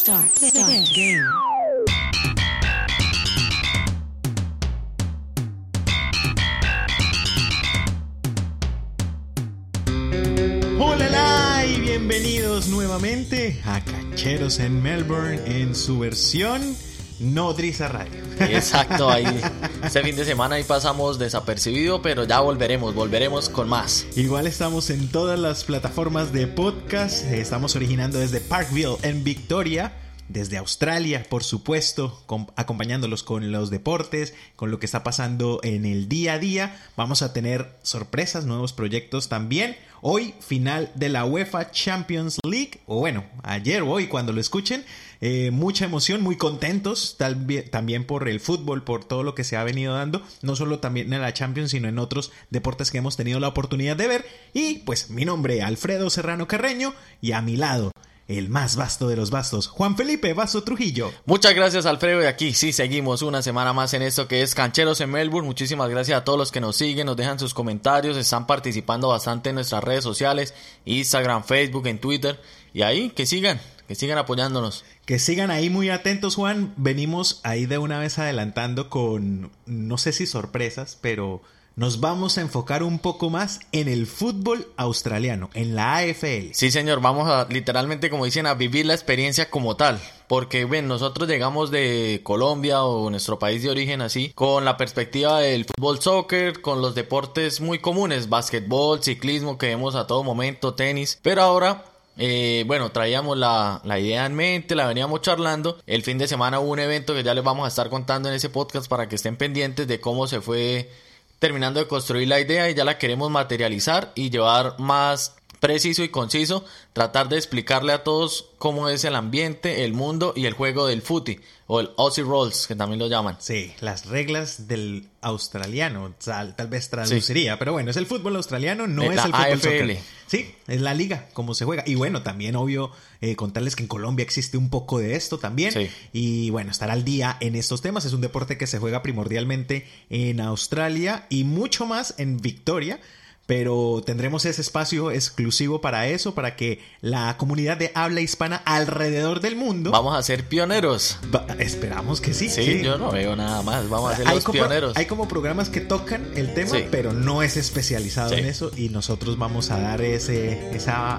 Start. Start. Game. Hola y bienvenidos nuevamente a Cancheros en Melbourne en su versión Nodriza Radio. Exacto, ahí este fin de semana ahí pasamos desapercibido, pero ya volveremos, volveremos con más. Igual estamos en todas las plataformas de podcast, estamos originando desde Parkville en Victoria desde Australia, por supuesto, acompañándolos con los deportes, con lo que está pasando en el día a día. Vamos a tener sorpresas, nuevos proyectos también. Hoy, final de la UEFA Champions League, o bueno, ayer o hoy cuando lo escuchen. Eh, mucha emoción, muy contentos también por el fútbol, por todo lo que se ha venido dando, no solo también en la Champions, sino en otros deportes que hemos tenido la oportunidad de ver. Y pues mi nombre, Alfredo Serrano Carreño, y a mi lado, el más vasto de los vastos, Juan Felipe Vaso Trujillo. Muchas gracias Alfredo y aquí sí seguimos una semana más en esto que es Cancheros en Melbourne. Muchísimas gracias a todos los que nos siguen, nos dejan sus comentarios, están participando bastante en nuestras redes sociales, Instagram, Facebook, en Twitter y ahí que sigan, que sigan apoyándonos. Que sigan ahí muy atentos Juan, venimos ahí de una vez adelantando con no sé si sorpresas, pero nos vamos a enfocar un poco más en el fútbol australiano, en la AFL. Sí, señor, vamos a literalmente, como dicen, a vivir la experiencia como tal. Porque, ven, nosotros llegamos de Colombia o nuestro país de origen así, con la perspectiva del fútbol soccer, con los deportes muy comunes, básquetbol, ciclismo que vemos a todo momento, tenis. Pero ahora eh, bueno, traíamos la, la, idea en mente, la veníamos charlando. El fin de semana hubo un evento que ya les vamos a estar contando en ese podcast para que estén pendientes de cómo se fue terminando de construir la idea y ya la queremos materializar y llevar más preciso y conciso, tratar de explicarle a todos cómo es el ambiente, el mundo y el juego del footy o el Aussie Rolls, que también lo llaman. Sí, las reglas del australiano, tal, vez traduciría, pero bueno, es el fútbol australiano, no es, el fútbol AFL. Sí, es la liga, como se juega. Y bueno, también obvio eh, contarles que en Colombia existe un poco de esto también. Y bueno, estar al día en estos temas. Es un deporte que se juega primordialmente en Australia y mucho más en Victoria pero tendremos ese espacio exclusivo para eso, para que la comunidad de habla hispana alrededor del mundo... Vamos a ser pioneros. esperamos que sí, sí. yo no veo nada más, vamos a ser los pioneros. Hay como programas que tocan el tema, pero no es especializado en eso y nosotros vamos a dar ese, esa,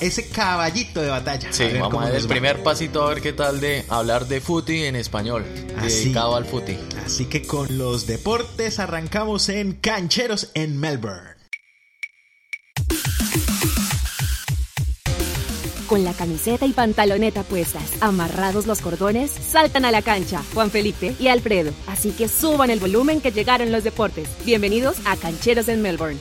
ese caballito de batalla. Sí, vamos a dar el primer pasito a ver qué tal de hablar de footy en español, dedicado al footy. Así que con los deportes arrancamos en Cancheros en Melbourne. Con la camiseta y pantaloneta puestas, amarrados los cordones, saltan a la cancha Juan Felipe y Alfredo. Así que suban el volumen que llegaron los deportes. Bienvenidos a Cancheros en Melbourne.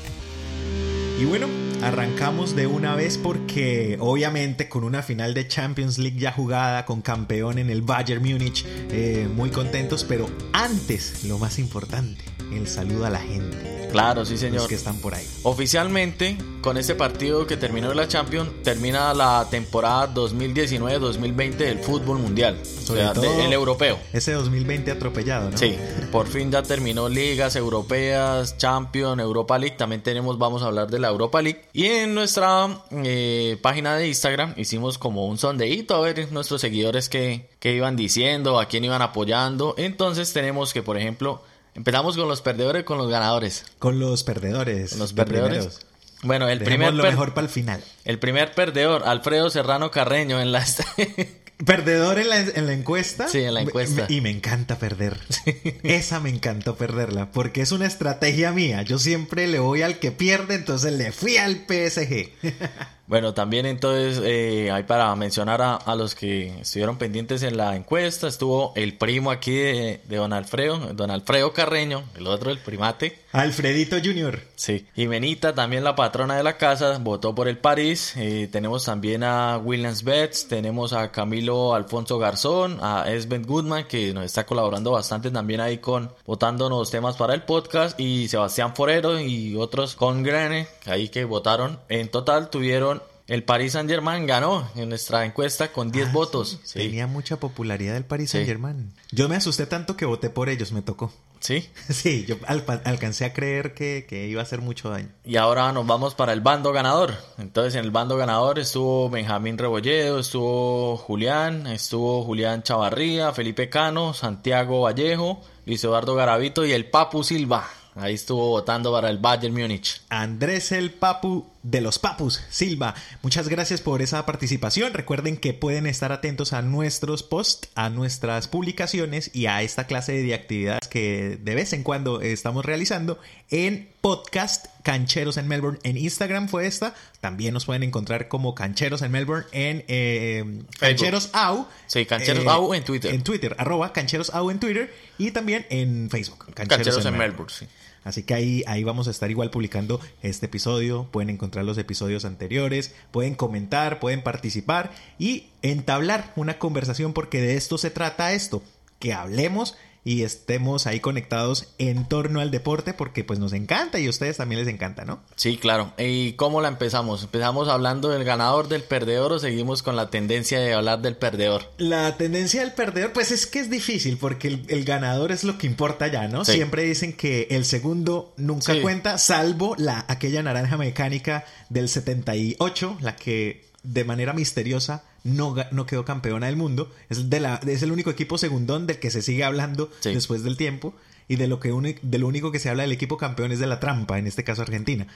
Y bueno, arrancamos de una vez porque obviamente con una final de Champions League ya jugada, con campeón en el Bayern Múnich, eh, muy contentos, pero antes, lo más importante, el saludo a la gente. Claro, sí, señor. que están por ahí. Oficialmente, con este partido que terminó la Champions, termina la temporada 2019-2020 del fútbol mundial. o sea, el europeo. Ese 2020 atropellado, ¿no? Sí, por fin ya terminó ligas europeas, Champions, Europa League. También tenemos, vamos a hablar de la Europa League. Y en nuestra eh, página de Instagram hicimos como un sondeíto a ver nuestros seguidores que, que iban diciendo, a quién iban apoyando. Entonces tenemos que, por ejemplo, Empezamos con los perdedores y con los ganadores. Con los perdedores. los perdedores. Bueno, el primer. lo mejor para el final. El primer perdedor, Alfredo Serrano Carreño, en la. Perdedor en la, en la, encuesta. Sí, en la encuesta. Y me encanta perder. Esa me encantó perderla, porque es una estrategia mía. Yo siempre le voy al que pierde, entonces le fui al PSG. Bueno, también entonces eh, hay para mencionar a, los que estuvieron pendientes en la encuesta, estuvo el primo aquí de, don Alfredo, don Alfredo Carreño, el otro, el primate. Alfredito Junior. Sí, Jimenita, también la patrona de la casa, votó por el París. Eh, tenemos también a Williams Betts, tenemos a Camilo Alfonso Garzón, a Esben Goodman, que nos está colaborando bastante también ahí con votándonos temas para el podcast, y Sebastián Forero y otros con Grene, ahí que votaron. En total tuvieron el Paris Saint Germain ganó en nuestra encuesta con 10 ah, votos. Tenía mucha popularidad el Paris Saint Germain. Yo me asusté tanto que voté por ellos, me tocó. Sí. Sí, yo alcancé a creer que, que, iba a hacer mucho daño. Y ahora nos vamos para el bando ganador. Entonces en el bando ganador estuvo Benjamín Rebolledo, estuvo Julián, estuvo Julián Chavarría, Felipe Cano, Santiago Vallejo, Luis Eduardo Garavito y el Papu Silva. Ahí estuvo votando para el Bayern Múnich. Andrés el Papu de los Papus Silva. Muchas gracias por esa participación. Recuerden que pueden estar atentos a nuestros posts, a nuestras publicaciones y a esta clase de actividades que de vez en cuando estamos realizando en podcast Cancheros en Melbourne. En Instagram fue esta. También nos pueden encontrar como Cancheros en Melbourne en eh, Cancheros Au. Sí, Cancheros Au en Twitter. En Twitter, arroba Cancheros Au en Twitter y también en Facebook. Cancheros, en, Melbourne, sí. Así que ahí, ahí vamos a estar igual publicando este episodio. Pueden encontrar los episodios anteriores, pueden comentar, pueden participar y entablar una conversación porque de esto se trata esto. Que hablemos y estemos ahí conectados en torno al deporte porque pues nos encanta y a ustedes también les encanta, ¿no? Sí, claro. ¿Y cómo la empezamos? ¿Empezamos hablando del ganador, del perdedor o seguimos con la tendencia de hablar del perdedor? La tendencia del perdedor pues es que es difícil porque el, ganador es lo que importa ya, ¿no? Siempre dicen que el segundo nunca cuenta salvo la aquella naranja mecánica del 78, la que de manera misteriosa no, no quedó campeona del mundo. Es, de la, es el único equipo segundón del que se sigue hablando después del tiempo. Y de lo, que de lo único que se habla del equipo campeón es de la trampa, en este caso Argentina.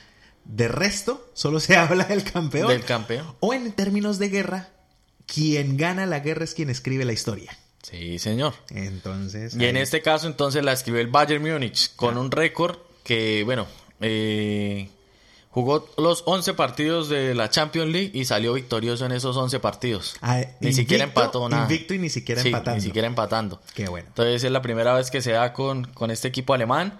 De resto, solo se habla del campeón. Del campeón. O en términos de guerra, quien gana la guerra es quien escribe la historia. Sí, señor. Entonces. Y en este caso, entonces la escribió el Bayern Múnich con un récord que, bueno, eh, Jugó los 11 partidos de la Champions League y salió victorioso en esos 11 partidos. Ah, ni siquiera empató nada. Invicto y ni siquiera empatando. Ni siquiera empatando. Qué bueno. Entonces es la primera vez que se da con, con este equipo alemán.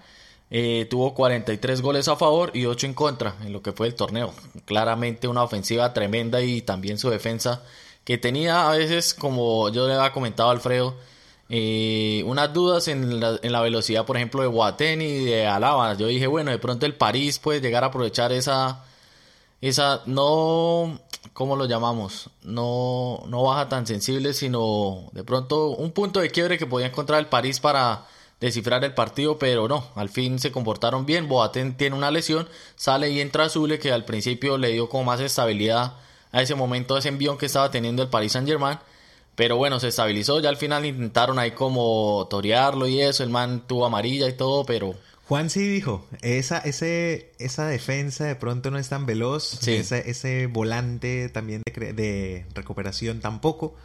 Eh, tuvo 43 goles a favor y 8 en contra en lo que fue el torneo. Claramente una ofensiva tremenda y también su defensa que tenía a veces, como yo le había comentado a Alfredo, eh, unas dudas en la, en la, velocidad, por ejemplo, de Boateng y de Alaba. Yo dije, bueno, de pronto el París puede llegar a aprovechar esa, esa, no, ¿cómo lo llamamos? No, no baja tan sensible, sino de pronto un punto de quiebre que podía encontrar el París para descifrar el partido, pero no, al fin se comportaron bien. Boateng tiene una lesión, sale y entra Azule, que al principio le dio como más estabilidad a ese momento, ese envión que estaba teniendo el Paris Saint Germain. Pero bueno, se estabilizó. Ya al final intentaron ahí como torearlo y eso. El man tuvo amarilla y todo, pero. Juan sí dijo, esa, ese, esa defensa de pronto no es tan veloz, ese, ese volante también de, de recuperación tampoco.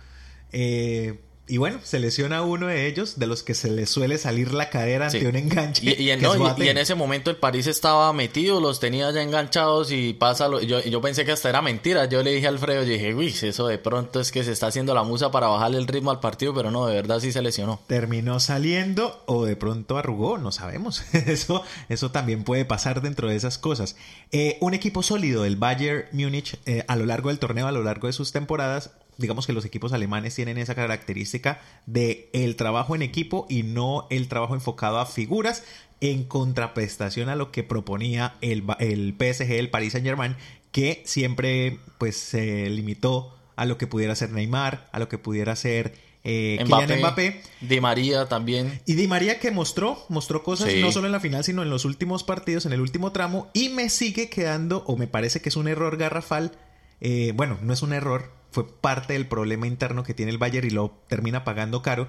Eh, y bueno, se lesiona uno de ellos, de los que se le suele salir la cadera ante un enganche. Y, en, ese momento el París estaba metido, los tenía ya enganchados y pasa. Lo, yo, yo pensé que hasta era mentira. Yo le dije a Alfredo, yo dije, uy, eso de pronto es que se está haciendo la musa para bajarle el ritmo al partido, pero no, de verdad sí se lesionó. Terminó saliendo o de pronto arrugó, no sabemos. eso, eso también puede pasar dentro de esas cosas. Eh, un equipo sólido, el Bayern Múnich, eh, a lo largo del torneo, a lo largo de sus temporadas, digamos que los equipos alemanes tienen esa característica de el trabajo en equipo y no el trabajo enfocado a figuras en contraprestación a lo que proponía el, el PSG, el Paris Saint Germain, que siempre pues se limitó a lo que pudiera ser Neymar, a lo que pudiera ser eh, Mbappé, Mbappé. Di María también. Y Di María que mostró, mostró cosas no solo en la final, sino en los últimos partidos, en el último tramo, y me sigue quedando, o me parece que es un error garrafal, eh, bueno, no es un error, fue parte del problema interno que tiene el Bayern y lo termina pagando caro.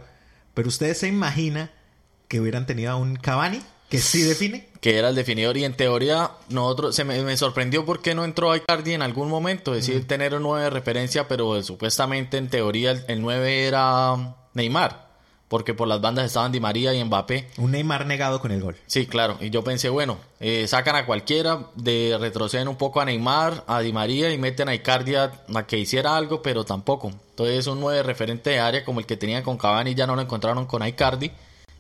Pero ustedes se imaginan que hubieran tenido a un Cavani que sí define. Que era el definidor y en teoría nosotros se me, sorprendió por qué no entró a Icardi en algún momento, es decir, tener un 9 de referencia, pero supuestamente en teoría el, el 9 era Neymar porque por las bandas estaban Di María y Mbappé. Un Neymar negado con el gol. Sí, claro. Y yo pensé, bueno, eh, sacan a cualquiera, de retroceden un poco a Neymar, a Di María y meten a Icardia a que hiciera algo, pero tampoco. Entonces un nueve referente de área como el que tenían con Cavani ya no lo encontraron con Icardi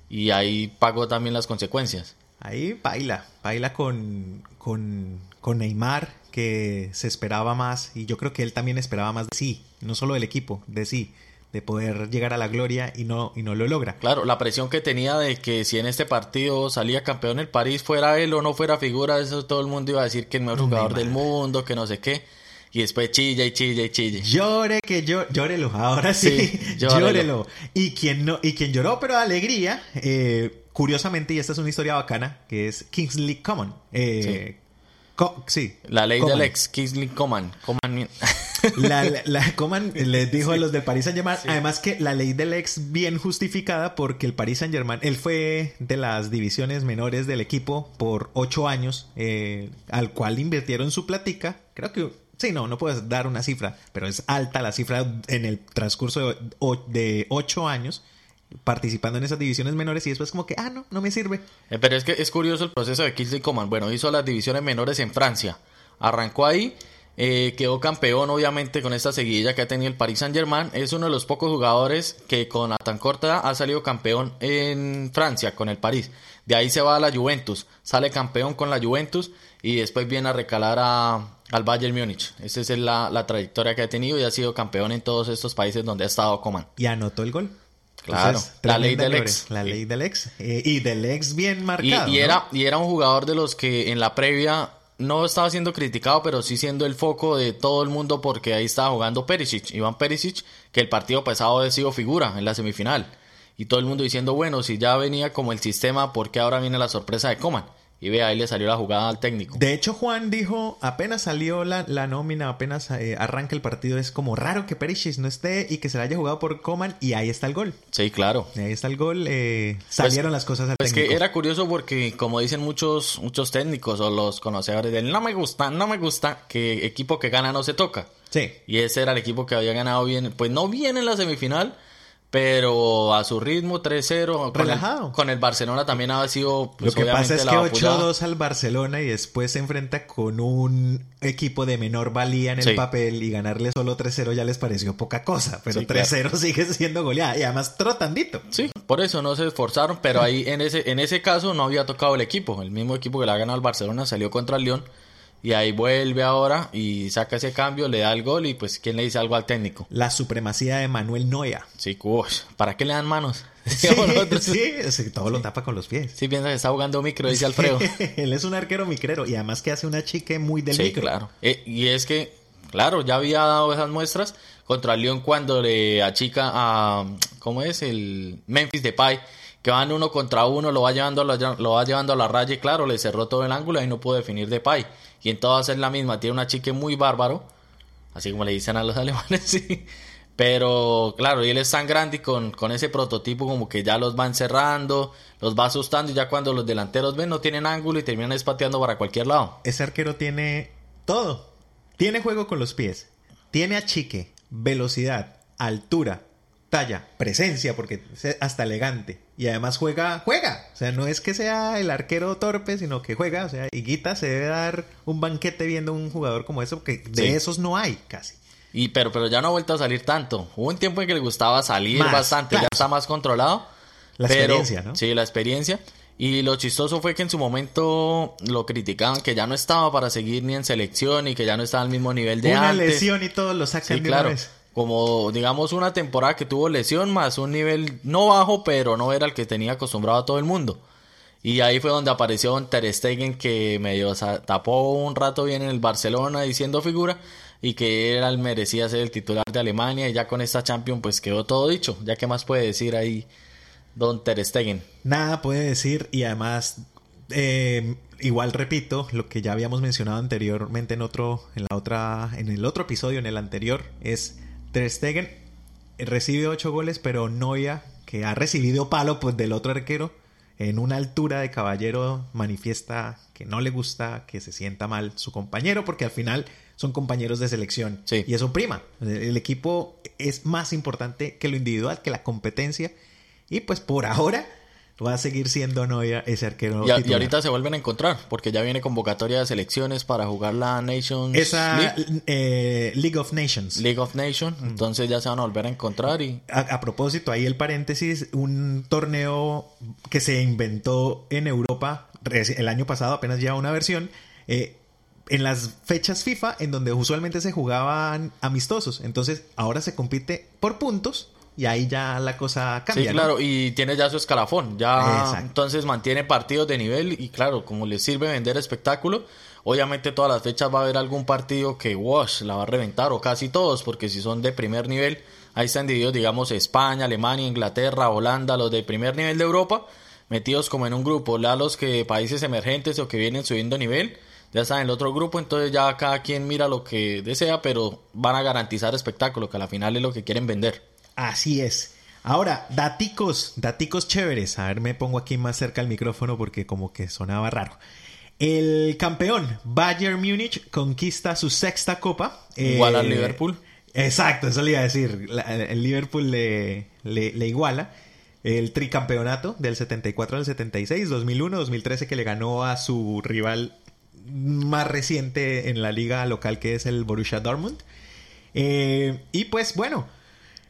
y ahí pagó también las consecuencias. Ahí baila, baila con, con, con Neymar, que se esperaba más, y yo creo que él también esperaba más de sí, no solo del equipo, de sí de poder llegar a la gloria y no, y no lo logra. Claro, la presión que tenía de que si en este partido salía campeón el París, fuera él o no fuera figura, eso todo el mundo iba a decir que el mejor jugador del mundo, que no sé qué. Y después chilla y chilla y chille. Llore que yo, llórelo, ahora sí, Sí, llórelo. llórelo. Y quien no, y quien lloró pero de alegría, eh, curiosamente, y esta es una historia bacana, que es Kingsley Common. Eh, co- sí. La ley Coman. del ex, Kingsley Coman. Coman. La, la, la Coman les dijo a los del Paris Saint Germain, además que la ley del ex bien justificada porque el Paris Saint Germain, él fue de las divisiones menores del equipo por ocho años, eh, al cual invirtieron su platica, creo que, sí, no, no puedes dar una cifra, pero es alta la cifra en el transcurso de ocho años participando en esas divisiones menores y después como que, ah, no, no me sirve. Eh, Pero es que es curioso el proceso de Kingsley Coman. Bueno, hizo las divisiones menores en Francia. Arrancó ahí, eh, quedó campeón obviamente con esta seguidilla que ha tenido el Paris Saint Germain. Es uno de los pocos jugadores que con a tan corta ha salido campeón en Francia con el París. De ahí se va a la Juventus, sale campeón con la Juventus y después viene a recalar a, al Bayern Múnich. Esa es la, la trayectoria que ha tenido y ha sido campeón en todos estos países donde ha estado Coman. Y anotó el gol. Claro, la ley del ex. La ley del ex. Eh, y del ex bien Y, marcado. y ¿no? era, y era un jugador de los que en la previa no estaba siendo criticado, pero sí siendo el foco de todo el mundo porque ahí estaba jugando Perisic, Iván Perisic, que el partido pasado había sido figura en la semifinal. Y todo el mundo diciendo, bueno, si ya venía como el sistema, ¿por qué ahora viene la sorpresa de Coman? Y ve, ahí le salió la jugada al técnico. De hecho, Juan dijo, apenas salió la, la nómina, apenas eh, arranca el partido, es como raro que Perisic no esté y que se la haya jugado por Coman y ahí está el gol. Sí, claro. Y ahí está el gol. eh, salieron las cosas al Pues técnico. que era curioso porque, como dicen muchos, muchos técnicos o los conocedores del no me gusta, no me gusta que equipo que gana no se toca. Sí. Y ese era el equipo que había ganado bien, pues no bien en la semifinal, pero a su ritmo 3-0. Con con el Barcelona también había sido. Lo Pues, que pasa es que vapullada. 8-2 al Barcelona y después se enfrenta con un equipo de menor valía en el Sí. papel y ganarle solo 3-0 ya les pareció poca cosa, pero Sí, claro. 3-0 sigue siendo goleada y además trotandito. Sí, por eso no se esforzaron, pero ahí en ese, en ese caso no había tocado el equipo. El mismo equipo que le ha ganado al Barcelona salió contra el León. Y ahí vuelve ahora y saca ese cambio, le da el gol y pues ¿quién le dice algo al técnico? La supremacía de Manuel Neuer. Sí, ¿para qué le dan manos? Sí, sí, sí, todo lo tapa con los pies. Sí, piensa que está jugando micro, dice Alfredo. Él es un arquero micrero y además que hace una chique muy del Sí, micro. claro. Eh, y es que, claro, ya había dado esas muestras contra el León cuando le achica a, ¿cómo es? El Memphis Depay, que van uno contra uno, lo va llevando lo va llevando a la raya y claro, le cerró todo el ángulo y no pudo definir Depay. Y en todas es la misma, tiene una chique muy bárbaro, así como le dicen a los alemanes, sí. Pero claro, y él es tan grande y con, con ese prototipo como que ya los va encerrando, los va asustando y ya cuando los delanteros ven no tienen ángulo y terminan espateando para cualquier lado. Ese arquero tiene todo. Tiene juego con los pies. Tiene achique, velocidad, altura, talla, presencia, porque es hasta elegante. Y además juega, juega. O sea, no es que sea el arquero torpe, sino que juega. O sea, Higuita se debe dar un banquete viendo un jugador como eso, porque de Sí. esos no hay casi. Y pero, pero ya no ha vuelto a salir tanto. Hubo un tiempo en que le gustaba salir Más, bastante, claro. ya está más controlado. La pero- experiencia, ¿no? Sí, la experiencia. Y lo chistoso fue que en su momento lo criticaban que ya no estaba para seguir ni en selección y que ya no estaba al mismo nivel de Una antes. lesión y todos lo sacan Sí, de claro. una vez. Como digamos una temporada que tuvo lesión más un nivel no bajo, pero no era el que tenía acostumbrado a todo el mundo. Y ahí fue donde apareció Ter Stegen que medio tapó un rato bien en el Barcelona diciendo figura y que era el merecía ser el titular de Alemania y ya con esta Champions pues quedó todo dicho. Ya qué más puede decir ahí Don Ter Stegen. Nada puede decir y además eh, igual repito lo que ya habíamos mencionado anteriormente en otro en la otra en el otro episodio en el anterior es Ter Stegen recibe ocho goles pero Noia que ha recibido palo pues del otro arquero en una altura de caballero manifiesta que no le gusta que se sienta mal su compañero porque al final son compañeros de selección Sí. y eso prima el equipo es más importante que lo individual que la competencia y pues por ahora va a seguir siendo Noia ese arquero Y, a- y titular. ahorita se vuelven a encontrar porque ya viene convocatoria de selecciones para jugar la Nations esa League, eh, League of Nations League of Nations. Entonces ya se van a volver a encontrar y A, a propósito, ahí el paréntesis, un torneo que se inventó en Europa el año pasado, apenas lleva una versión, eh, en las fechas FIFA, en donde usualmente se jugaban amistosos. Entonces, ahora se compite por puntos y ahí ya la cosa cambia. Sí, ¿no? claro, y tiene ya su escalafón, ya Exacto. entonces mantiene partidos de nivel y claro, como les sirve vender espectáculo, obviamente todas las fechas va a haber algún partido que wash, la va a reventar, o casi todos, porque si son de primer nivel, ahí están divididos, digamos, España, Alemania, Inglaterra, Holanda, los de primer nivel de Europa, metidos como en un grupo, ya los que países emergentes o que vienen subiendo nivel, ya están en el otro grupo, entonces ya cada quien mira lo que desea, pero van a garantizar espectáculo, que a la final es lo que quieren vender. Así es. Ahora, daticos, daticos chéveres. A ver, me pongo aquí más cerca al micrófono porque como que sonaba raro. El campeón Bayern Múnich conquista su sexta copa. Igual al Liverpool. Exacto, eso le iba a decir. el Liverpool le, le, iguala el tricampeonato del 74 al 76, 2001, 2013 que le ganó a su rival más reciente en la liga local que es el Borussia Dortmund. Eh, y pues bueno,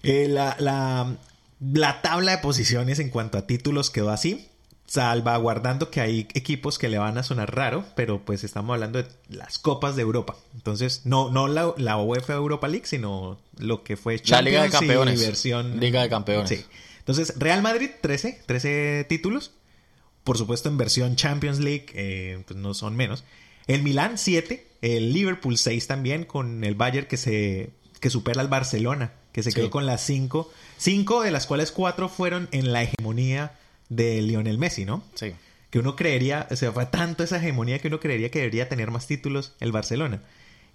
eh, la, la, la tabla de posiciones en cuanto a títulos quedó así salvaguardando que hay equipos que le van a sonar raro, pero pues estamos hablando de las copas de Europa. Entonces, no, no la, la UEFA Europa League, sino lo que fue Champions la Liga de Campeones. versión... Liga de Campeones. Sí. Entonces, Real Madrid, 13, 13 títulos. Por supuesto, en versión Champions League, eh, pues no son menos. El Milán, 7. El Liverpool, 6 también, con el Bayern que se que supera al Barcelona, que se quedó con las 5. 5 de las cuales 4 fueron en la hegemonía de Lionel Messi, ¿no? Sí. Que uno creería, o sea, fue tanto esa hegemonía que uno creería que debería tener más títulos el Barcelona.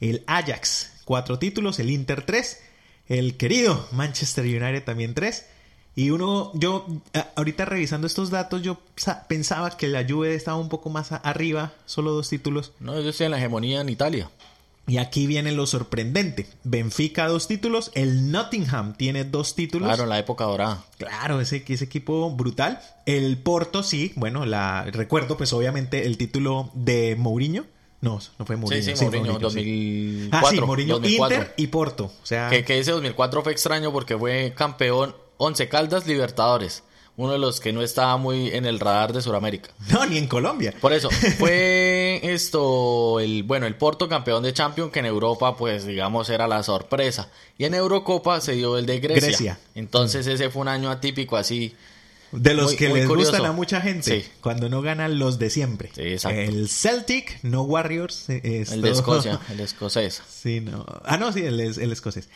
El Ajax, cuatro títulos, el Inter tres, el querido Manchester United también tres. Y uno, yo, ahorita revisando estos datos, yo pensaba que la Juve estaba un poco más arriba, solo dos títulos. No, yo estoy en la hegemonía en Italia. Y aquí viene lo sorprendente. Benfica dos títulos, el Nottingham tiene dos títulos. Claro, la época dorada. Claro, ese, ese equipo brutal. El Porto sí, bueno, la recuerdo pues obviamente el título de Mourinho. No, no fue Mourinho. Sí, sí, Mourinho, 2004. Ah, sí, Mourinho, Inter y Porto. O sea... Que, que ese 2004 fue extraño porque fue campeón Once Caldas Libertadores uno de los que no estaba muy en el radar de Sudamérica. No, ni en Colombia. Por eso, fue esto, el bueno, el Porto campeón de Champions, que en Europa, pues digamos, era la sorpresa. Y en Eurocopa se dio el de Grecia. Entonces ese fue un año atípico así. De los que les gustan a mucha gente. Cuando no ganan los de siempre. Sí, exacto. El Celtic, no Warriors. El de Escocia, el escocés. Sí, no. Ah, no, sí, el, el escocés.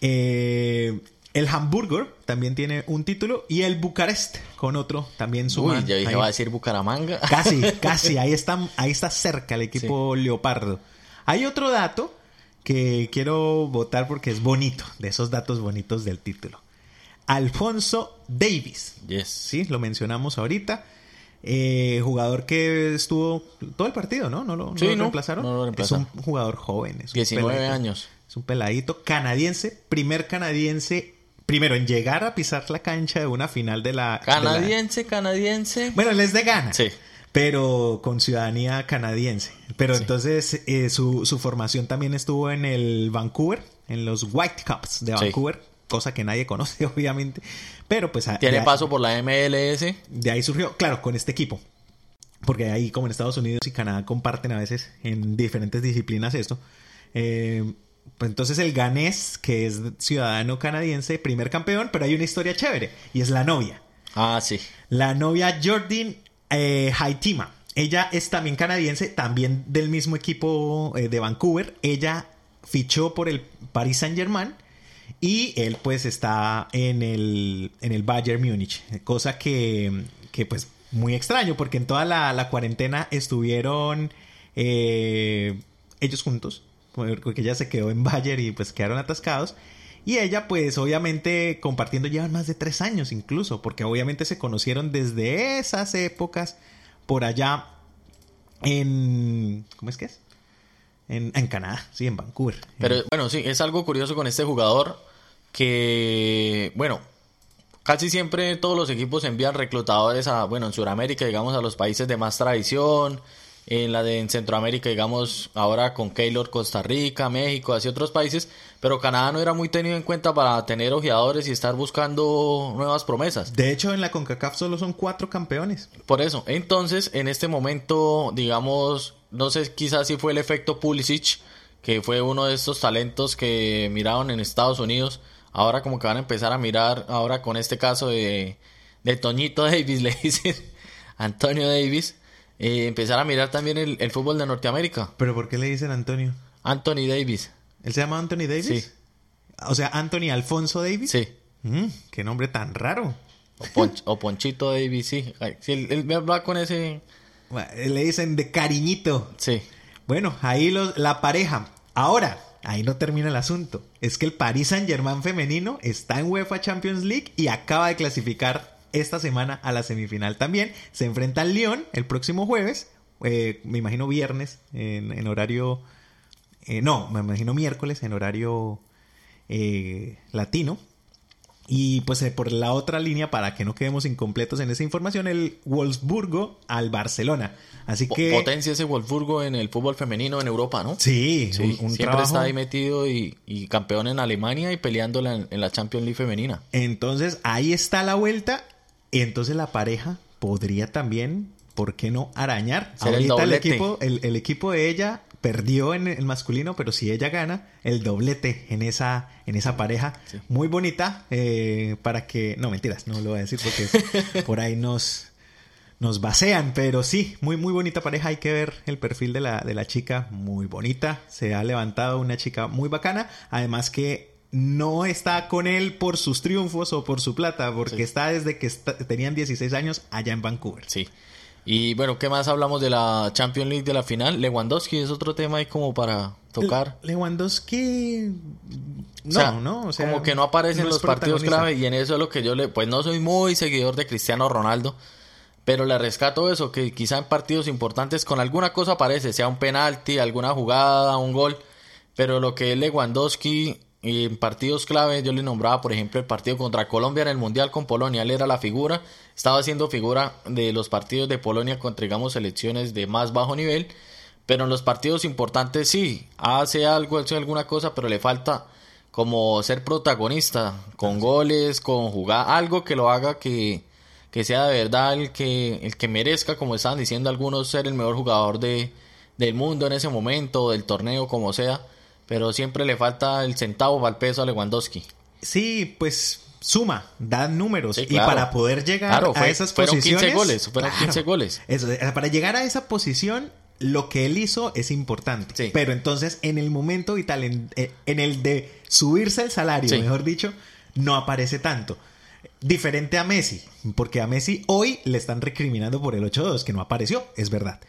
Eh, el Hamburger también tiene un título y el Bucarest con otro también suma. Uy, ya dije, va a decir Bucaramanga. Casi, casi, ahí está, ahí está cerca el equipo Leopardo. Hay otro dato que quiero votar porque es bonito, de esos datos bonitos del título. Alfonso Davis. Yes. Sí, lo mencionamos ahorita. Eh, jugador que estuvo todo el partido, ¿no? ¿No lo, reemplazaron? Es un jugador joven. Es 19 años. Es un peladito canadiense, primer canadiense primero en llegar a pisar la cancha de una final de la... Canadiense, canadiense. Bueno, él es de Ghana. Sí. Pero con ciudadanía canadiense. Pero entonces eh, su, formación también estuvo en el Vancouver, en los Whitecaps de Vancouver. Cosa que nadie conoce, obviamente. Pero pues... Tiene paso por la MLS. De ahí surgió, claro, con este equipo. Porque ahí, como en Estados Unidos y Canadá, comparten a veces en diferentes disciplinas esto. Eh, pues entonces el ganés, que es ciudadano canadiense, primer campeón, pero hay una historia chévere y es la novia. Ah, sí. La novia Jordan eh, Haitima. Ella es también canadiense, también del mismo equipo eh, de Vancouver. Ella fichó por el Paris Saint Germain y él pues está en el, en el Bayern Múnich. Cosa que, que pues muy extraño porque en toda la, cuarentena estuvieron eh, ellos juntos porque ella se quedó en Bayer y pues quedaron atascados. Y ella, pues obviamente compartiendo llevan más de tres años incluso, porque obviamente se conocieron desde esas épocas por allá en... ¿Cómo es que es? En, en Canadá, sí, en Vancouver. Pero bueno, sí, es algo curioso con este jugador que, bueno, casi siempre todos los equipos envían reclutadores a, bueno, en Sudamérica, digamos, a los países de más tradición, en la de en Centroamérica, digamos, ahora con Keylor, Costa Rica, México, así otros países, pero Canadá no era muy tenido en cuenta para tener ojeadores y estar buscando nuevas promesas. De hecho, en la CONCACAF solo son cuatro campeones. Por eso, entonces, en este momento, digamos, no sé quizás si fue el efecto Pulisic, que fue uno de estos talentos que miraron en Estados Unidos, ahora como que van a empezar a mirar, ahora con este caso de, de Toñito Davis, le dicen Antonio Davis, eh, empezar a mirar también el, el fútbol de Norteamérica. ¿Pero por qué le dicen Antonio? Anthony Davis. ¿Él se llama Anthony Davis? Sí. O sea, Anthony Alfonso Davis. Sí. Mm, qué nombre tan raro. O, Ponch- o Ponchito Davis, sí. Él, él va con ese... Bueno, Le dicen de cariñito. Sí. Bueno, ahí los, la pareja. Ahora, ahí no termina el asunto. Es que el Paris Saint Germain femenino está en UEFA Champions League y acaba de clasificar esta semana a la semifinal también. Se enfrenta al Lyon el próximo jueves. eh, me imagino viernes en, en horario... eh, no, me imagino miércoles en horario eh, latino. Y pues por la otra línea, para que no quedemos incompletos en esa información, el Wolfsburgo al Barcelona. Así que... Potencia ese Wolfsburgo en el fútbol femenino en Europa, ¿no? Sí, Sí, un, un siempre trabajo. está ahí metido y, y campeón en Alemania y peleándola en, en la Champions League femenina. Entonces ahí está la vuelta. Y entonces la pareja podría también, ¿por qué no arañar? Ser Ahorita el, equipo, el, el equipo de ella perdió en el masculino, pero si ella gana, el doblete en esa, en esa pareja. Sí. Muy bonita. eh, para que. No, mentiras, no lo voy a decir porque es- por ahí nos. Nos basean, pero sí, muy muy bonita pareja. Hay que ver el perfil de la, de la chica, muy bonita. Se ha levantado una chica muy bacana. Además que no está con él por sus triunfos o por su plata, porque Sí. está desde que está- tenían 16 años allá en Vancouver. Sí. Y bueno, ¿qué más hablamos de la Champions League de la final? Lewandowski es otro tema ahí como para tocar. Le- Lewandowski. No, O sea, no, o sea, como que no aparece en no los partidos clave y en eso es lo que yo le, pues no soy muy seguidor de Cristiano Ronaldo, pero le rescato eso, que quizá en partidos importantes con alguna cosa aparece, sea un penalti, alguna jugada, un gol, pero lo que es Lewandowski y en partidos clave, yo le nombraba por ejemplo el partido contra Colombia en el Mundial con Polonia, él era la figura, estaba haciendo figura de los partidos de Polonia contra digamos selecciones de más bajo nivel, pero en los partidos importantes sí, hace algo, hace alguna cosa, pero le falta como ser protagonista, con goles, con jugar, algo que lo haga que, que sea de verdad el que, el que merezca, como estaban diciendo algunos, ser el mejor jugador de, del mundo en ese momento, del torneo, como sea, pero siempre le falta el centavo para el peso a Lewandowski. Sí, pues suma, da números. Sí, Y para poder llegar Claro, a fue- esas fueron 15 posiciones. goles, fueron 15 goles. Eso, eh, para llegar a esa posición, lo que él hizo es importante. Sí. Pero entonces, en el momento vital, en, eh, en el de subirse el salario, Sí. mejor dicho, no aparece tanto. Diferente a Messi, porque a Messi hoy le están recriminando por el 8-2, que no apareció, es verdad.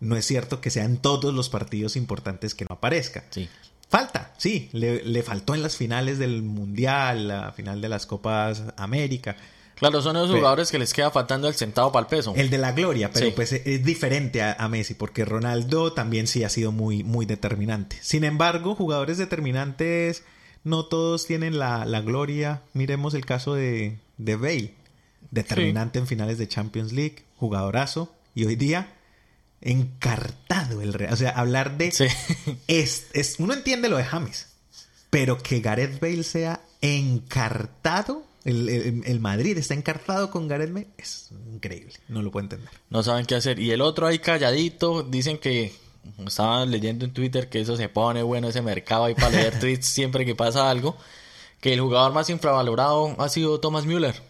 No es cierto que sean todos los partidos importantes que no aparezca. Sí. Falta, sí, le, le faltó en las finales del Mundial, la final de las Copas América, Claro, son esos Pero- jugadores que les queda faltando el centavo para el peso. el de la gloria, pero Sí. pues es diferente a, a Messi, porque Ronaldo también sí ha sido muy, muy determinante. Sin embargo, jugadores determinantes no todos tienen la, la gloria. Miremos el caso de, de Bale, determinante en finales de Champions League, jugadorazo, y hoy día encartado el Real. O sea, hablar de... Sí. Es, es, uno entiende lo de James, pero que Gareth Bale sea encartado, el, el- el Madrid está encartado con Gareth Bale, es increíble, no lo puedo entender. No saben qué hacer. Y el otro ahí calladito, dicen que estaban leyendo en Twitter que eso se pone bueno ese mercado ahí para leer tweets siempre que pasa algo. Que el jugador más infravalorado ha sido Thomas Müller.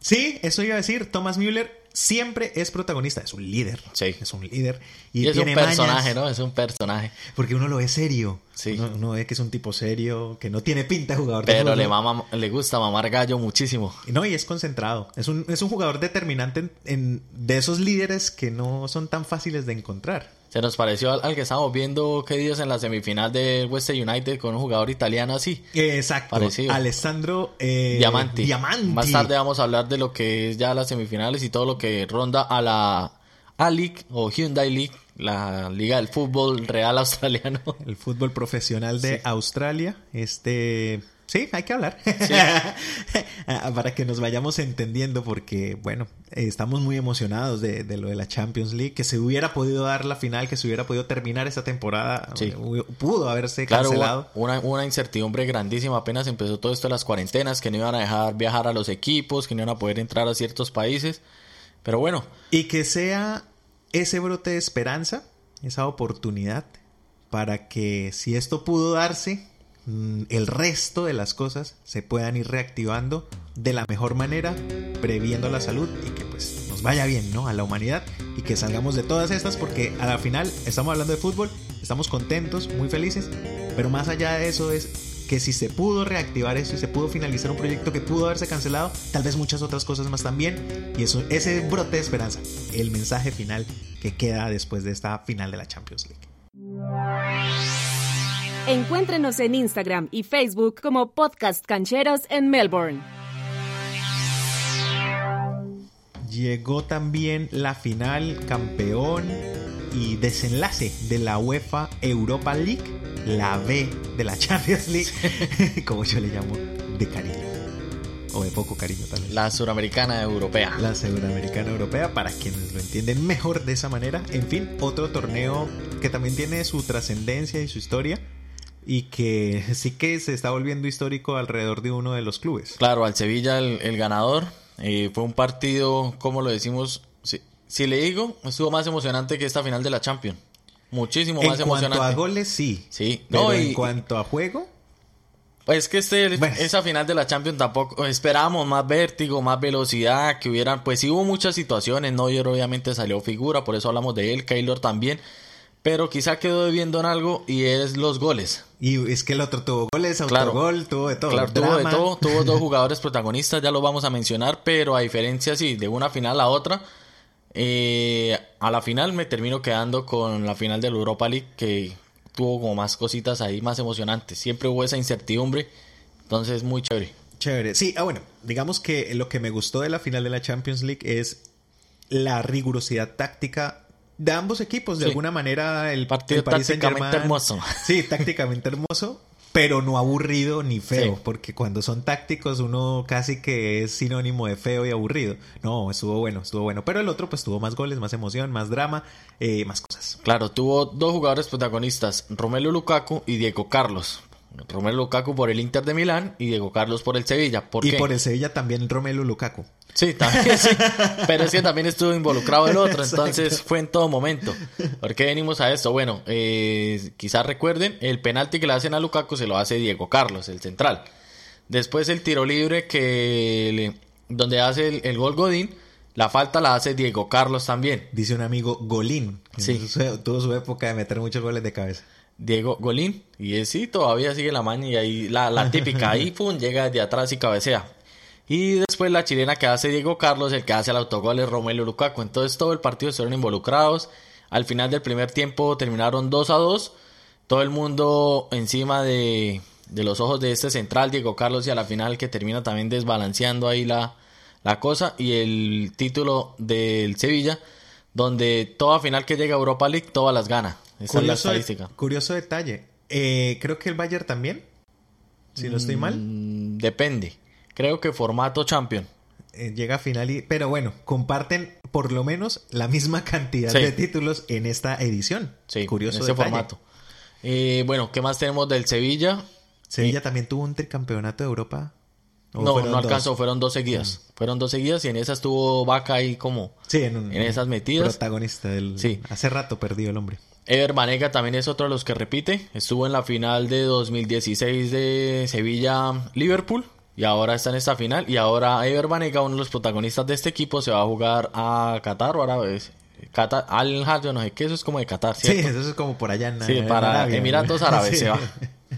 Sí, eso iba a decir, Thomas Müller siempre es protagonista, es un líder, Sí. es un líder y, Y, es un tiene personaje, mañas, ¿no? Es un personaje. Porque uno lo ve serio, Sí. uno, uno ve que es un tipo serio, que no tiene pinta de jugador de Pero fútbol. le, mama, le gusta mamar gallo muchísimo. No, y es concentrado. Es un, es un jugador determinante en, en- de esos líderes que no son tan fáciles de encontrar. Se nos pareció al, al que estábamos viendo qué días en la semifinal del Western United con un jugador italiano así. Exacto. Parecido. Alessandro eh, Diamanti. Diamanti. Más tarde vamos a hablar de lo que es ya las semifinales y todo lo que ronda a la A-League o Hyundai League, la liga del fútbol real australiano. El fútbol profesional de Australia. Este. Sí, hay que hablar. Ah, Para que nos vayamos entendiendo, porque, bueno, eh, estamos muy emocionados de, de lo de la Champions League. Que se hubiera podido dar la final, que se hubiera podido terminar esta temporada. Sí. eh, Pudo haberse cancelado. una, una incertidumbre grandísima apenas empezó todo esto de las cuarentenas, que no iban a dejar viajar a los equipos, que no iban a poder entrar a ciertos países. Pero bueno, Y que sea ese brote de esperanza, esa oportunidad, para que si esto pudo darse, el resto de las cosas se puedan ir reactivando de la mejor manera, previendo la salud y que pues no nos vaya bien, ¿no? A la humanidad y que salgamos de todas estas porque a la final estamos hablando de fútbol, estamos contentos, muy felices, pero más allá de eso es que si se pudo reactivar eso y se pudo finalizar un proyecto que pudo haberse cancelado, tal vez muchas otras cosas más también. Y eso, ese brote de esperanza, el mensaje final que queda después de esta final de la Champions League. Encuéntrenos en Instagram y Facebook como Podcast Cancheros en Melbourne. Llegó también la final campeón y desenlace de la UEFA Europa League, la B de la Champions League, como yo le llamo, de cariño. O de poco cariño también. La suramericana europea. La suramericana europea, para quienes lo entienden mejor de esa manera. En fin, otro torneo que también tiene su trascendencia y su historia y que sí que se está volviendo histórico alrededor de uno de los clubes. Claro, al Sevilla el, ganador. Eh, fue un partido, como lo decimos, si le digo, estuvo más emocionante que esta final de la Champions. Muchísimo más emocionante. En cuanto a goles, sí. Sí. Pero en cuanto a juego. Pues que este, esa final de la Champions tampoco esperábamos más vértigo, más velocidad, que hubieran, pues sí hubo muchas situaciones, Neuer obviamente salió figura, por eso hablamos de él, Keylor también, pero quizá quedó debiendo en algo y es los goles. Y es que el otro tuvo goles, autogol, tuvo de todo. Claro, tuvo de todo, tuvo dos jugadores protagonistas, ya lo vamos a mencionar, pero a diferencia sí, de una final a otra, eh, a la final me termino quedando con la final de la Europa League que tuvo como más cositas ahí más emocionantes. Siempre hubo esa incertidumbre, entonces muy chévere. Chévere. Sí, ah, bueno, digamos que lo que me gustó de la final de la Champions League es la rigurosidad táctica de ambos equipos. De alguna manera, el, partido tácticamente hermoso. Sí, tácticamente hermoso pero no aburrido ni feo, porque cuando son tácticos uno casi que es sinónimo de feo y aburrido. No, estuvo bueno, estuvo bueno, pero el otro pues tuvo más goles, más emoción, más drama, eh, más cosas. Claro, tuvo dos jugadores protagonistas, Romelu Lukaku y Diego Carlos. Romelu Lukaku por el Inter de Milán y Diego Carlos por el Sevilla. ¿Por y por el Sevilla también Romelu Lukaku. Sí, también sí. Pero es que también estuvo involucrado el otro, entonces fue en todo momento. ¿Por qué venimos a esto? Bueno, eh, quizás recuerden, el penalti que le hacen a Lukaku se lo hace Diego Carlos, el central. Después el tiro libre que donde hace el, gol Godín, la falta la hace Diego Carlos también. Dice un amigo Golín. Sí. Tuvo su época de meter muchos goles de cabeza. Diego Golín. Y sí, todavía sigue la maña y ahí la, la típica. ahí, pum, llega de atrás y cabecea. Y después la chilena que hace Diego Carlos, el que hace el autogol es Romelu Lukaku. Entonces todo el partido estuvieron involucrados. Al final del primer tiempo terminaron 2 a 2. Todo el mundo encima de, de los ojos de este central, Diego Carlos, y a la final que termina también desbalanceando ahí la, la cosa. Y el título del Sevilla, donde toda final que llega a Europa League, todas las gana. Esa es la estadística. Curioso detalle. Eh, creo que el Bayern también. Si no estoy mal. Mm, depende. Creo que formato champion. Eh, llega a final y... Pero bueno, comparten por lo menos la misma cantidad de títulos en esta edición. Sí, curioso en ese formato. Eh, bueno, ¿qué más tenemos del Sevilla? Sevilla también tuvo un tricampeonato de Europa. No, no alcanzó, fueron dos seguidas. Mm. Fueron dos seguidas y en esas tuvo Vaca ahí como... Sí, en, esas metidas. Protagonista del... Sí. Hace rato perdió el hombre. Ever Banega también es otro de los que repite. Estuvo en la final de 2016 de Sevilla-Liverpool y ahora está en esta final. Y ahora Ever Banega, uno de los protagonistas de este equipo, se va a jugar a Qatar o Árabes. Qatar, Al yo no sé qué, eso es como de Qatar, ¿cierto? Sí, eso es como por allá en Sí, para Emiratos Árabes se va.